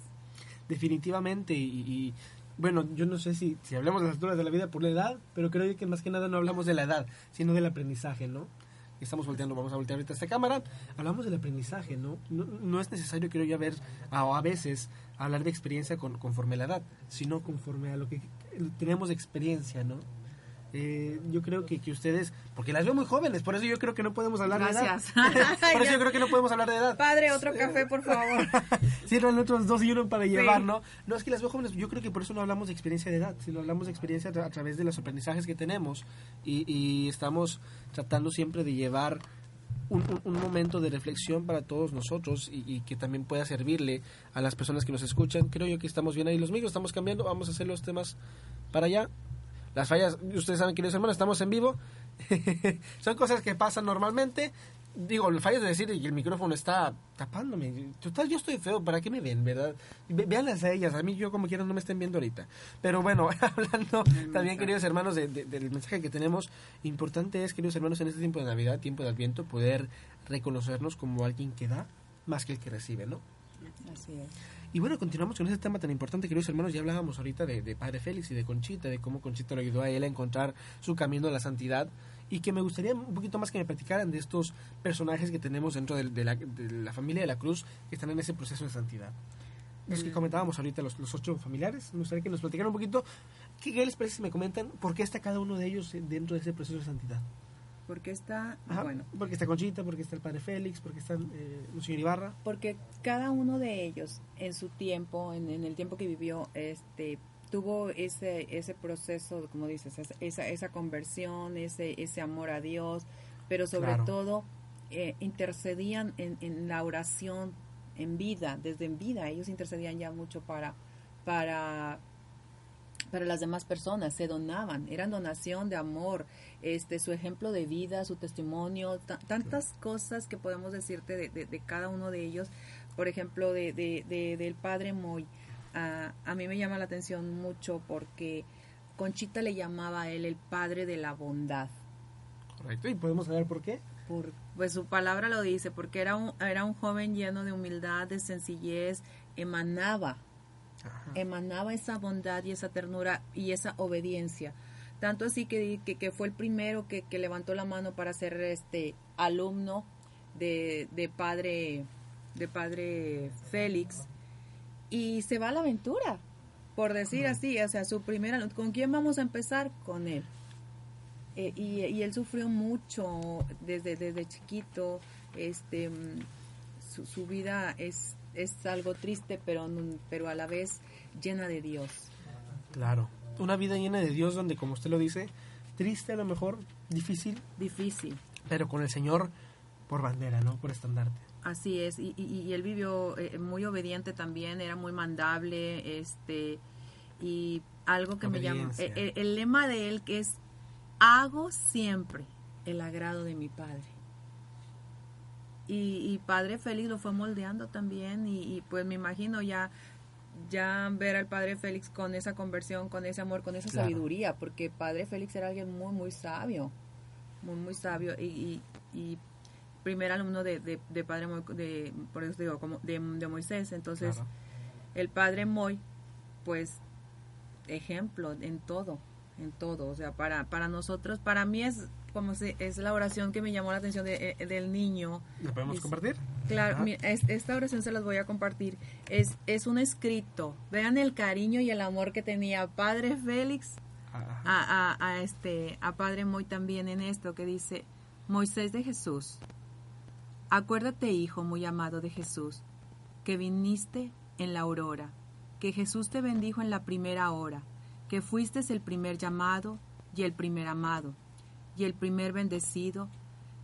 Definitivamente. Y, y, bueno, yo no sé si, si hablamos de las alturas de la vida por la edad, pero creo que más que nada no hablamos de la edad, sino del aprendizaje, ¿no? Estamos volteando, vamos a voltear ahorita esta cámara. Hablamos del aprendizaje, ¿no? No, no es necesario, creo yo, ver, a, a veces, hablar de experiencia con, conforme a la edad, sino conforme a lo que tenemos experiencia, ¿no? Eh, yo creo que, que ustedes, porque las veo muy jóvenes, por eso yo creo que no podemos hablar Gracias. de edad. por eso yo creo que no podemos hablar de edad. Padre, otro café, por favor. Sirvan otros dos y uno para llevar, Sí. ¿no? No, es que las veo jóvenes, yo creo que por eso no hablamos de experiencia de edad, sino hablamos de experiencia a, tra- a través de los aprendizajes que tenemos y, y estamos tratando siempre de llevar un, un- un momento de reflexión para todos nosotros y, y que también pueda servirle a las personas que nos escuchan. Creo yo que estamos bien ahí los micros, estamos cambiando, vamos a hacer los temas para allá. Las fallas, ustedes saben, queridos hermanos, estamos en vivo. Son cosas que pasan normalmente. Digo, las fallas de decir que el micrófono está tapándome. Total, yo estoy feo, ¿para qué me ven, verdad? Ve- Véanlas a ellas, a mí yo como quieran no me estén viendo ahorita. Pero bueno, hablando también, queridos hermanos, de- del mensaje que tenemos, importante es, queridos hermanos, en este tiempo de Navidad, tiempo de Adviento, poder reconocernos como alguien que da más que el que recibe, ¿no? Así es. Y bueno, continuamos con ese tema tan importante, queridos hermanos. Ya hablábamos ahorita de, de Padre Félix y de Conchita, de cómo Conchita lo ayudó a él a encontrar su camino a la santidad. Y que me gustaría un poquito más que me platicaran de estos personajes que tenemos dentro de, de la, de la familia de la Cruz que están en ese proceso de santidad. Los que comentábamos ahorita, los, los ocho familiares, me gustaría que nos platicaran un poquito. ¿Qué, qué les parece si me comentan por qué está cada uno de ellos dentro de ese proceso de santidad? Porque está, Ajá, bueno, Porque está Conchita, porque está el Padre Félix, porque está eh, el señor Ibarra. porque cada uno de ellos en su tiempo, en, en el tiempo que vivió, este tuvo ese ese proceso, como dices, esa- esa, conversión, ese ese amor a Dios, pero sobre Claro. todo eh, intercedían en, en la oración en vida, desde en vida, ellos intercedían ya mucho para para para las demás personas, se donaban, eran donación de amor, este su ejemplo de vida, su testimonio, ta- tantas cosas que podemos decirte de, de- de cada uno de ellos, por ejemplo, de, de- de- del padre Moy, a, a mí me llama la atención mucho porque Conchita le llamaba a él el padre de la bondad. Correcto. ¿Y podemos saber por qué? Por, pues su palabra lo dice, porque era un, era un joven lleno de humildad, de sencillez, emanaba Ajá. emanaba esa bondad y esa ternura y esa obediencia. Tanto así que, que, que fue el primero que, que levantó la mano para ser este alumno de, de padre de padre Félix y se va a la aventura, por decir así, o sea, su primera ¿con quién vamos a empezar? Con él. Eh, y, y él sufrió mucho desde, desde chiquito, este mm, su, su vida es, es algo triste, pero, pero a la vez llena de Dios. Claro. Una vida llena de Dios donde, como usted lo dice, triste a lo mejor, difícil, Difícil. pero con el Señor por bandera, ¿no? Por estandarte. Así es, y, y, y él vivió eh, muy obediente también, era muy mandable, este, y algo que me llama, Obediencia. el, el lema de él que es, hago siempre el agrado de mi Padre. Y, y Padre Félix lo fue moldeando también, y, y pues me imagino ya, ya ver al Padre Félix con esa conversión, con ese amor, con esa Claro. sabiduría, porque Padre Félix era alguien muy, muy sabio, muy, muy sabio, y, y, y primer alumno de, de, de Padre Moy, de, por eso digo, como de, de Moisés. Entonces, Claro. el Padre Moy, pues, ejemplo en todo, en todo. O sea, para, para nosotros, para mí es como si, es la oración que me llamó la atención de- eh, del niño. ¿La podemos Es- compartir? Claro, Ajá. mi- es- esta oración se las voy a compartir. Es, es un escrito. Vean el cariño y el amor que tenía Padre Félix Ajá. a, a- a este a Padre Moy también en esto que dice Moisés de Jesús acuérdate hijo muy amado de Jesús que viniste en la aurora que Jesús te bendijo en la primera hora que fuiste el primer llamado y el primer amado, y el primer bendecido,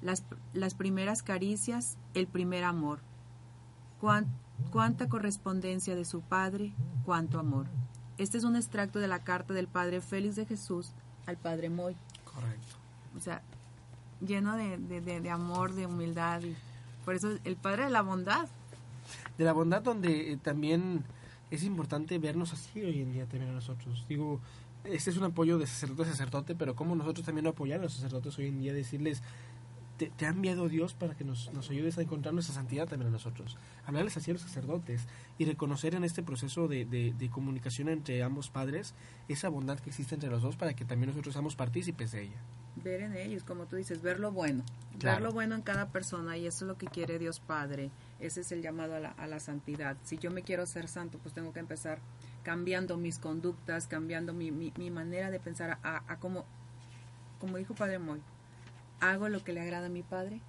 las, las primeras caricias, el primer amor. Cuán- cuánta correspondencia de su Padre, cuánto amor. Este es un extracto de la carta del Padre Félix de Jesús al Padre Moy. Correcto. O sea, lleno de, de- de- de amor, de humildad. Y por eso el Padre de la bondad. de la bondad donde eh, también es importante vernos así hoy en día también a nosotros. Digo, este es un apoyo de sacerdote a sacerdote, pero como nosotros también apoyar a los sacerdotes hoy en día, decirles, te, te ha enviado Dios para que nos, nos ayudes a encontrar nuestra santidad también a nosotros. Hablarles así a los sacerdotes y reconocer en este proceso de, de- de comunicación entre ambos padres esa bondad que existe entre los dos para que también nosotros seamos partícipes de ella. Ver en ellos, como tú dices, ver lo bueno. Claro. Ver lo bueno en cada persona y eso es lo que quiere Dios Padre. Ese es el llamado a la, a la santidad. Si yo me quiero ser santo, pues tengo que empezar cambiando mis conductas, cambiando mi, mi, mi manera de pensar a, a como, como dijo Padre Moy, ¿hago lo que le agrada a mi Padre?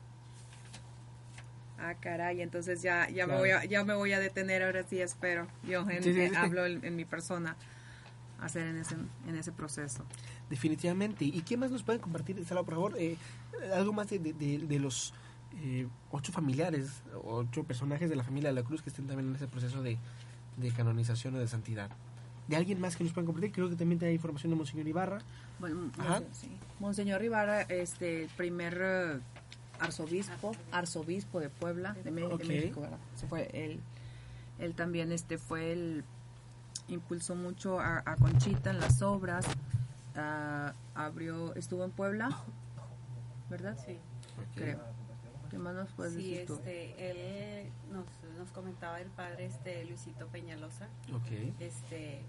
Ah, caray, entonces ya, ya, me, voy a, ya me voy a detener, ahora sí espero. Yo en- Sí, sí, sí. hablo en, en mi persona, hacer en ese, en ese proceso. Definitivamente. ¿Y qué más nos pueden compartir, Sala, por favor? Eh, algo más de, de- de- de los eh, ocho familiares, ocho personajes de la familia de la Cruz que estén también en ese proceso de, de canonización o de santidad. ¿De alguien más que nos puedan compartir? Creo que también hay información de Monseñor Ibarra. Bueno, Ajá. Monse- sí. Monseñor Ibarra, este, el primer eh, arzobispo, arzobispo de Puebla, de, Me- de. México, ¿verdad? Se fue él, él también, este, fue el, impulsó mucho a, a Conchita en las obras, ah, abrió, estuvo en Puebla, ¿verdad? Sí, Creo. ¿Qué más nos puedes sí decir tú? este, él nos, nos comentaba el padre este Luisito Peñalosa, este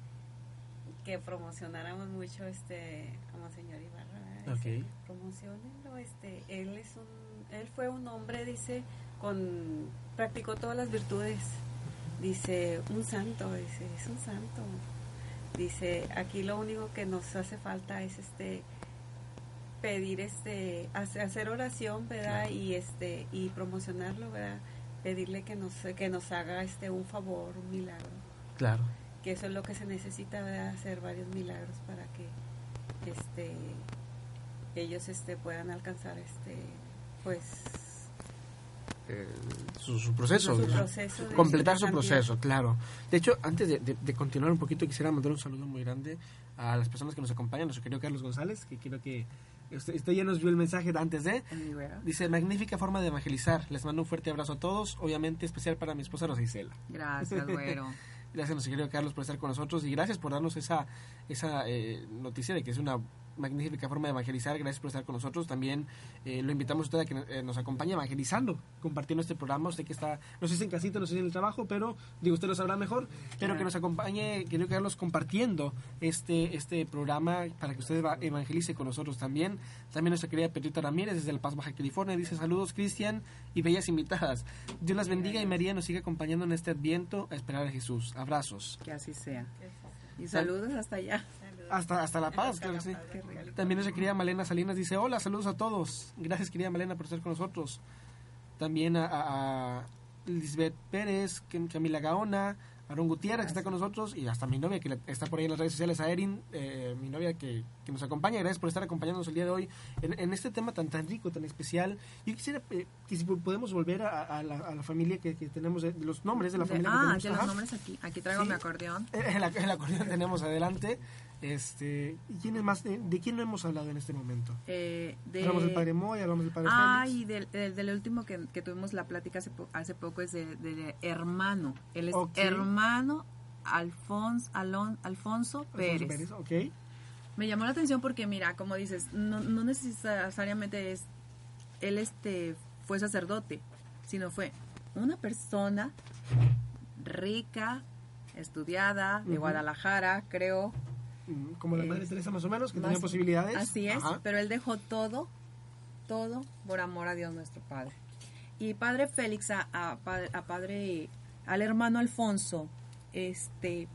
que promocionáramos mucho este a Monseñor Ibarra ¿verdad? Dice, Ok. promocionenlo este él es un él fue un hombre dice con practicó todas las virtudes. Dice un santo dice es un santo. Dice aquí lo único que nos hace falta es este pedir este hace- hacer oración verdad y este y promocionarlo verdad pedirle que nos que nos haga este un favor un milagro Claro. que eso es lo que se necesita ¿verdad? hacer varios milagros para que este ellos este puedan alcanzar este pues Eh, su, su proceso. su su- proceso de- completar su proceso, claro. De hecho, antes de, de- de continuar un poquito, quisiera mandar un saludo muy grande a las personas que nos acompañan, nuestro querido Carlos González, que quiero que usted, ya nos vio el mensaje antes de. Rivera. Dice, magnífica forma de evangelizar. Les mando un fuerte abrazo a todos, obviamente especial para mi esposa Rosa Isela. Gracias, güero. Gracias, nuestro querido Carlos, por estar con nosotros y gracias por darnos esa, esa eh, noticia de que es una magnífica forma de evangelizar. Gracias por estar con nosotros. También eh, lo invitamos a usted a que eh, nos acompañe evangelizando, compartiendo este programa. Usted que está, no sé si en casita, no sé si en el trabajo, pero digo, usted lo sabrá mejor. Pero que nos acompañe, querido Carlos, compartiendo este, este programa para que usted eva- evangelice con nosotros también. También nuestra querida Petrita Ramírez desde El Paz, Baja California, dice saludos, Cristian y bellas invitadas. Dios las bendiga y María nos siga acompañando en este adviento a esperar a Jesús. Abrazos. Que así sea. Y saludos hasta allá. Hasta, hasta La Paz, claro que sí. También nuestra querida Malena Salinas dice, hola, saludos a todos. Gracias, querida Malena, por estar con nosotros. También a, a- a Lisbeth Pérez, Cam- Camila Gaona, Aaron Gutiérrez, que está con nosotros, y hasta mi novia, que está por ahí en las redes sociales, a Erin, eh, mi novia que, que nos acompaña. Gracias por estar acompañándonos el día de hoy en, en este tema tan tan rico, tan especial. Yo quisiera eh, que si podemos volver a, a la, a la familia que, que tenemos, de, de los nombres de la De- familia que ah, tenemos. de los Ajá. nombres aquí. Aquí traigo Sí. mi acordeón. El, el acordeón tenemos adelante. Este, ¿y ¿quién es más? ¿De, de quién no hemos hablado en este momento? Eh, de... Hablamos del padre Moy, hablamos del padre Ah, Félix. y del, del, del último que, que tuvimos la plática hace, po- hace poco es de, hermano. Él es hermano Alfonso, Alon, Alfonso Alfonso Pérez. Pérez, ok. Me llamó la atención porque, mira, como dices, no, no necesariamente es él este fue sacerdote, sino fue una persona rica, estudiada, de. Guadalajara, creo, Como la madre Teresa más o menos, que tenía posibilidades. Así es, Ajá. pero él dejó todo, todo por amor a Dios nuestro Padre. Y Padre Félix, a, a padre, a padre, al hermano Alfonso, este,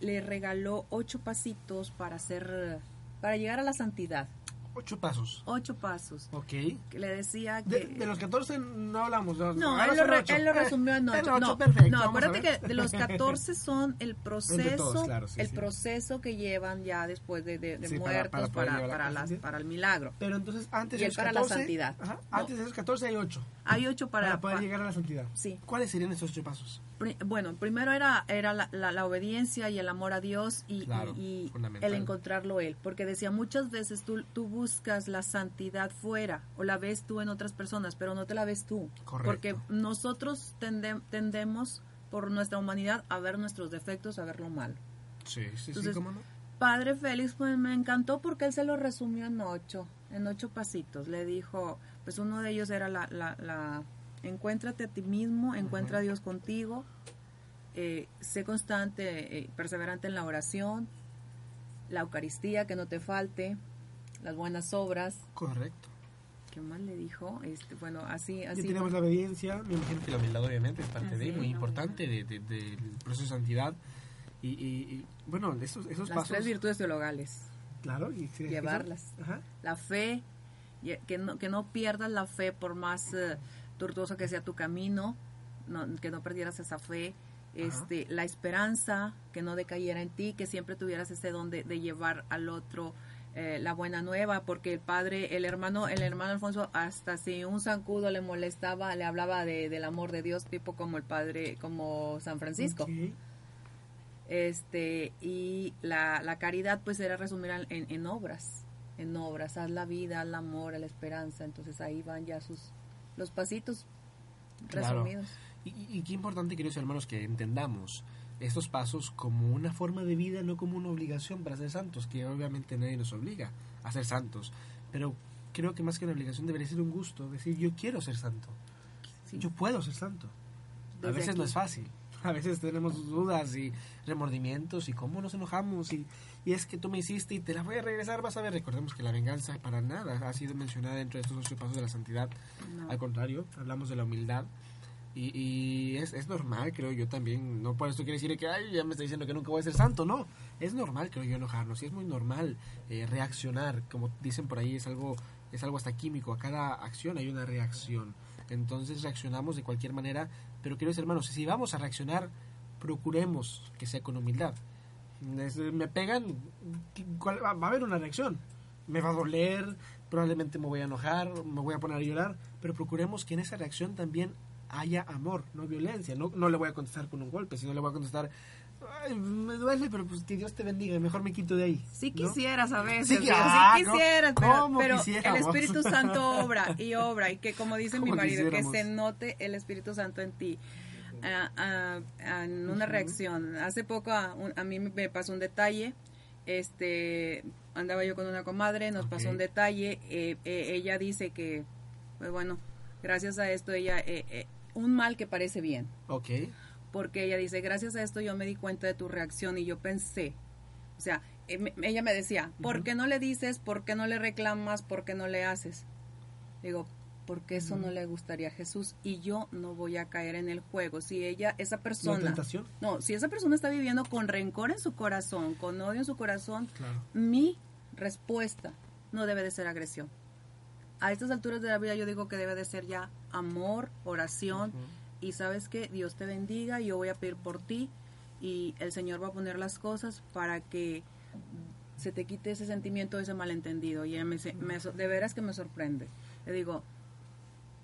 le regaló ocho pasitos para hacer, para llegar a la santidad. Ocho pasos. Ocho pasos. Ok. Le decía que... De, de los 14 no hablamos. No, No, él lo, re- él lo resumió en Eh, ocho. en No, perfecto. no, acuérdate que de los 14 son el proceso, todos, claro, sí, el sí. proceso que llevan ya después de, de- de Sí, para- muertos para para, para, llevar a cabo, las- para el milagro. Pero entonces antes Y de los para la 14. santidad. Ajá, No. antes de los 14 hay ocho. Hay ocho para... Para, poder llegar a la santidad. Sí. ¿Cuáles serían esos ocho pasos? Pri- Bueno, primero era, era la, la- la obediencia y el amor a Dios y, Claro, y- y el encontrarlo Él. Porque decía, muchas veces tú, tú buscas la santidad fuera o la ves tú en otras personas, pero no te la ves tú. Correcto. Porque nosotros tende- tendemos por nuestra humanidad a ver nuestros defectos, a ver lo malo. Sí, sí, Entonces, sí, ¿cómo no? Padre Félix, pues me encantó porque él se lo resumió en ocho, en ocho pasitos. Le dijo, pues uno de ellos era la, la, la encuéntrate a ti mismo, encuentra a Dios contigo, eh, sé constante, eh, perseverante en la oración, la Eucaristía, que no te falte, las buenas obras. Correcto. ¿Qué más le dijo? Este, bueno, así, Ya así. tenemos la obediencia, me imagino que la humildad obviamente es parte de, Así, muy importante de- de- del proceso de santidad. Y, y- y, bueno, esos, esos las pasos... tres virtudes teologales. Claro, y Llevarlas. Ajá. la fe, que no, que no pierdas la fe por más eh, tortuoso que sea tu camino, no- que no perdieras esa fe, este, la esperanza, que no decayera en ti, que siempre tuvieras ese don de, de llevar al otro eh, la buena nueva, porque el padre, el hermano, el hermano Alfonso, hasta si un zancudo le molestaba, le hablaba de, del amor de Dios, tipo como el padre, como San Francisco. Este, y la, la caridad pues era resumir en, en obras, en obras, haz la vida, haz el amor, haz la esperanza, entonces ahí van ya sus, los pasitos Claro. resumidos. Y, y- y qué importante, queridos hermanos, que entendamos estos pasos como una forma de vida, no como una obligación para ser santos, que obviamente nadie nos obliga a ser santos. Pero creo que más que una obligación debería ser un gusto, decir yo quiero ser santo, Sí. yo puedo ser santo. A Desde veces no aquí. es fácil, a veces tenemos dudas y remordimientos y cómo nos enojamos y, y es que tú me hiciste y te la voy a regresar, vas a ver, recordemos que la venganza para nada ha sido mencionada dentro de estos ocho pasos de la santidad. No. Al contrario, hablamos de la humildad. Y, y es, es normal, creo yo también. No por esto quiere decir que, ay, ya me está diciendo que nunca voy a ser santo. No, es normal, creo yo, enojarnos. Y es muy normal eh, reaccionar. Como dicen por ahí, es algo, es algo hasta químico. A cada acción hay una reacción. Entonces reaccionamos de cualquier manera. Pero, queridos hermanos, si vamos a reaccionar, procuremos que sea con humildad. Es- me pegan, ¿cuál- va va a haber una reacción. Me va a doler, probablemente me voy a enojar, me voy a poner a llorar, pero procuremos que en esa reacción también haya amor, no violencia. No, no le voy a contestar con un golpe, sino le voy a contestar, "Ay, me duele, pero pues que Dios te bendiga, mejor me quito de ahí. Sí ¿no? quisieras a veces, Sí, digo, ah, sí ¿no? quisieras, pero, ¿Cómo pero el? Espíritu Santo obra y obra, y que como dice mi ¿Cómo marido, que se note el Espíritu Santo en ti. Ah, en una reacción. Hace poco a, un- a mí me pasó un detalle, este, andaba yo con una comadre, nos pasó un detalle, eh, eh, ella dice que, pues bueno, gracias a esto ella, eh, un mal que parece bien. Ok, porque ella dice, gracias a esto yo me di cuenta de tu reacción y yo pensé, o sea, ella me decía, ¿por qué no le dices, por qué no le reclamas, por qué no le haces? Digo, porque eso no le gustaría a Jesús y yo no voy a caer en el juego. Si ella, esa persona, tentación. no, si esa persona está viviendo con rencor en su corazón, con odio en su corazón, Claro. mi respuesta no debe de ser agresión. A estas alturas de la vida yo digo que debe de ser ya amor, oración y sabes que Dios te bendiga, yo voy a pedir por ti y el Señor va a poner las cosas para que se te quite ese sentimiento, ese malentendido. Y ella me, dice- me de veras que me sorprende. Le digo,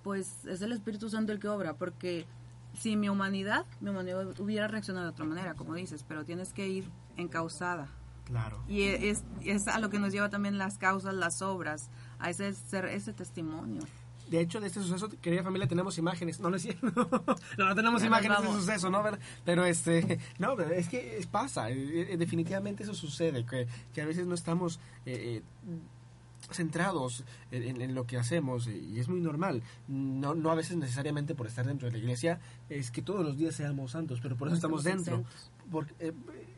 pues es el Espíritu Santo el que obra, porque si mi humanidad, mi humanidad hubiera reaccionado de otra manera, como dices, pero tienes que ir encausada. Claro. Y es, es a lo que nos lleva también las causas, las obras, a ese, ser, ese testimonio. De hecho, de este suceso, querida familia, tenemos imágenes. No, no es cierto. no, no tenemos Ya imágenes de suceso, ¿no? Pero- este, no, pero es que pasa. eh, eh, definitivamente eso sucede. Que, que a veces no estamos eh, eh, centrados en, en- en lo que hacemos y es muy normal. No, no a veces necesariamente por estar dentro de la iglesia es que todos los días seamos santos, pero por eso estamos Estamos dentro. Porque, eh,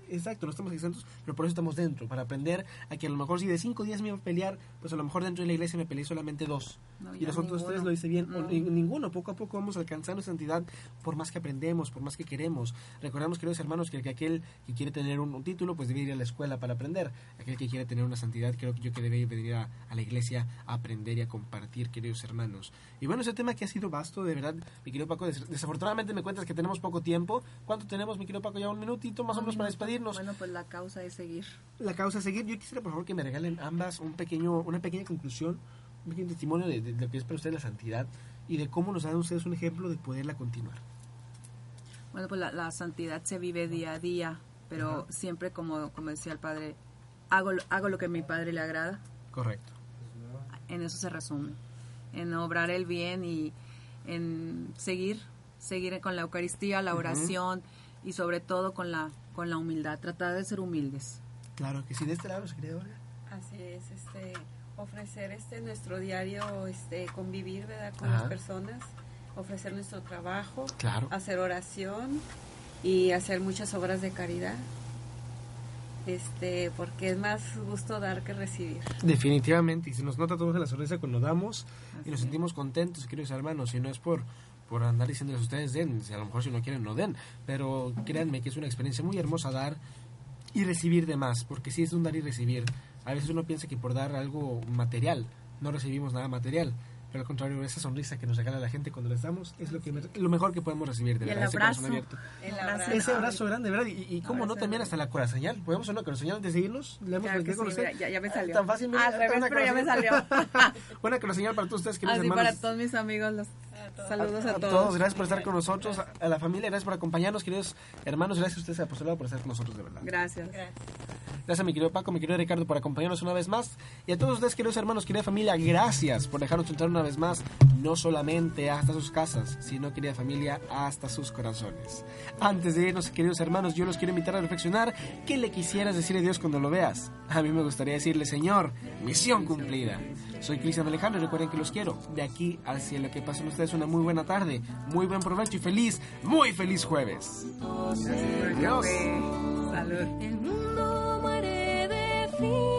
exacto, no estamos exentos, pero por eso estamos dentro, para aprender a que a lo mejor si de cinco días me iba a pelear, pues a lo mejor dentro de la iglesia me peleé solamente dos. No, y los otros tres lo hice bien. O ninguno, poco a poco vamos alcanzando santidad por más que aprendemos, por más que queremos. Recordemos, queridos hermanos, que, que aquel que quiere tener un, un título, pues debe ir a la escuela para aprender. Aquel que quiere tener una santidad, creo que yo que debe venir a, a la iglesia a aprender y a compartir, queridos hermanos. Y bueno, ese tema que ha sido vasto, de verdad, mi querido Paco, des- desafortunadamente me cuentas que tenemos poco tiempo. ¿Cuánto tenemos, mi querido Paco? Ya un minutito más o menos para despedirnos. Bueno, pues la causa es seguir. La causa a seguir, yo quisiera por favor que me regalen ambas un pequeño, una pequeña conclusión, un pequeño testimonio de, de lo que es para ustedes la santidad y de cómo nos dan ustedes un ejemplo de poderla continuar. Bueno, pues la, la santidad se vive día a día, pero siempre, como, como decía el padre, hago, hago lo que a mi padre le agrada. Correcto. En eso se resume. En obrar el bien y en seguir, seguir con la Eucaristía, la oración y sobre todo con la, con la humildad. Tratar de ser humildes. Claro que sí, de este lado, se quería. Así es, este, ofrecer este nuestro diario, este, convivir, ¿verdad? Con Ajá. las personas, ofrecer nuestro trabajo, Claro. hacer oración y hacer muchas obras de caridad, este, porque es más gusto dar que recibir. Definitivamente, y se nos nota todos en la sonrisa cuando damos y nos sentimos contentos, queridos hermanos, y no es por por andar diciéndoles a ustedes den, si a lo mejor si no quieren no den, pero créanme que es una experiencia muy hermosa dar y recibir de más, porque sí es un dar y recibir. A veces uno piensa que por dar algo material no recibimos nada material, pero al contrario, esa sonrisa que nos regala la gente cuando les damos es lo que me- lo mejor que podemos recibir de Y el verdad, ese corazón abrazo. abierto. El Abrazo. Ese abrazo grande, ¿verdad? Y, y cómo no, también hasta la coraseñal. ¿Podemos hacer una coraseñal antes de irnos? ¿Le hemos Claro que con sí, mira, ya- ya me salió. Tan fácil, mira, Al revés, pero ya me coraseñal. Buena coraseñal para todos ustedes, queridos Así hermanos. para todos mis amigos, los saludos a, a todos. gracias por estar con nosotros, a, a la familia, gracias por acompañarnos, queridos hermanos, gracias a ustedes, apostolado, por estar con nosotros, de verdad. Gracias. Gracias. Gracias a mi querido Paco, mi querido Ricardo, por acompañarnos una vez más. Y a todos ustedes, queridos hermanos, querida familia, gracias por dejarnos entrar una vez más, no solamente hasta sus casas, sino, querida familia, hasta sus corazones. Antes de irnos, queridos hermanos, yo los quiero invitar a reflexionar. ¿Qué le quisieras decir a Dios cuando lo veas? A mí me gustaría decirle, Señor, misión cumplida. Soy Cristian Alejandro y recuerden que los quiero. De aquí al cielo, que pasen ustedes una muy buena tarde, muy buen provecho y feliz, muy feliz jueves. Adiós. Salud. El mundo muere de frío.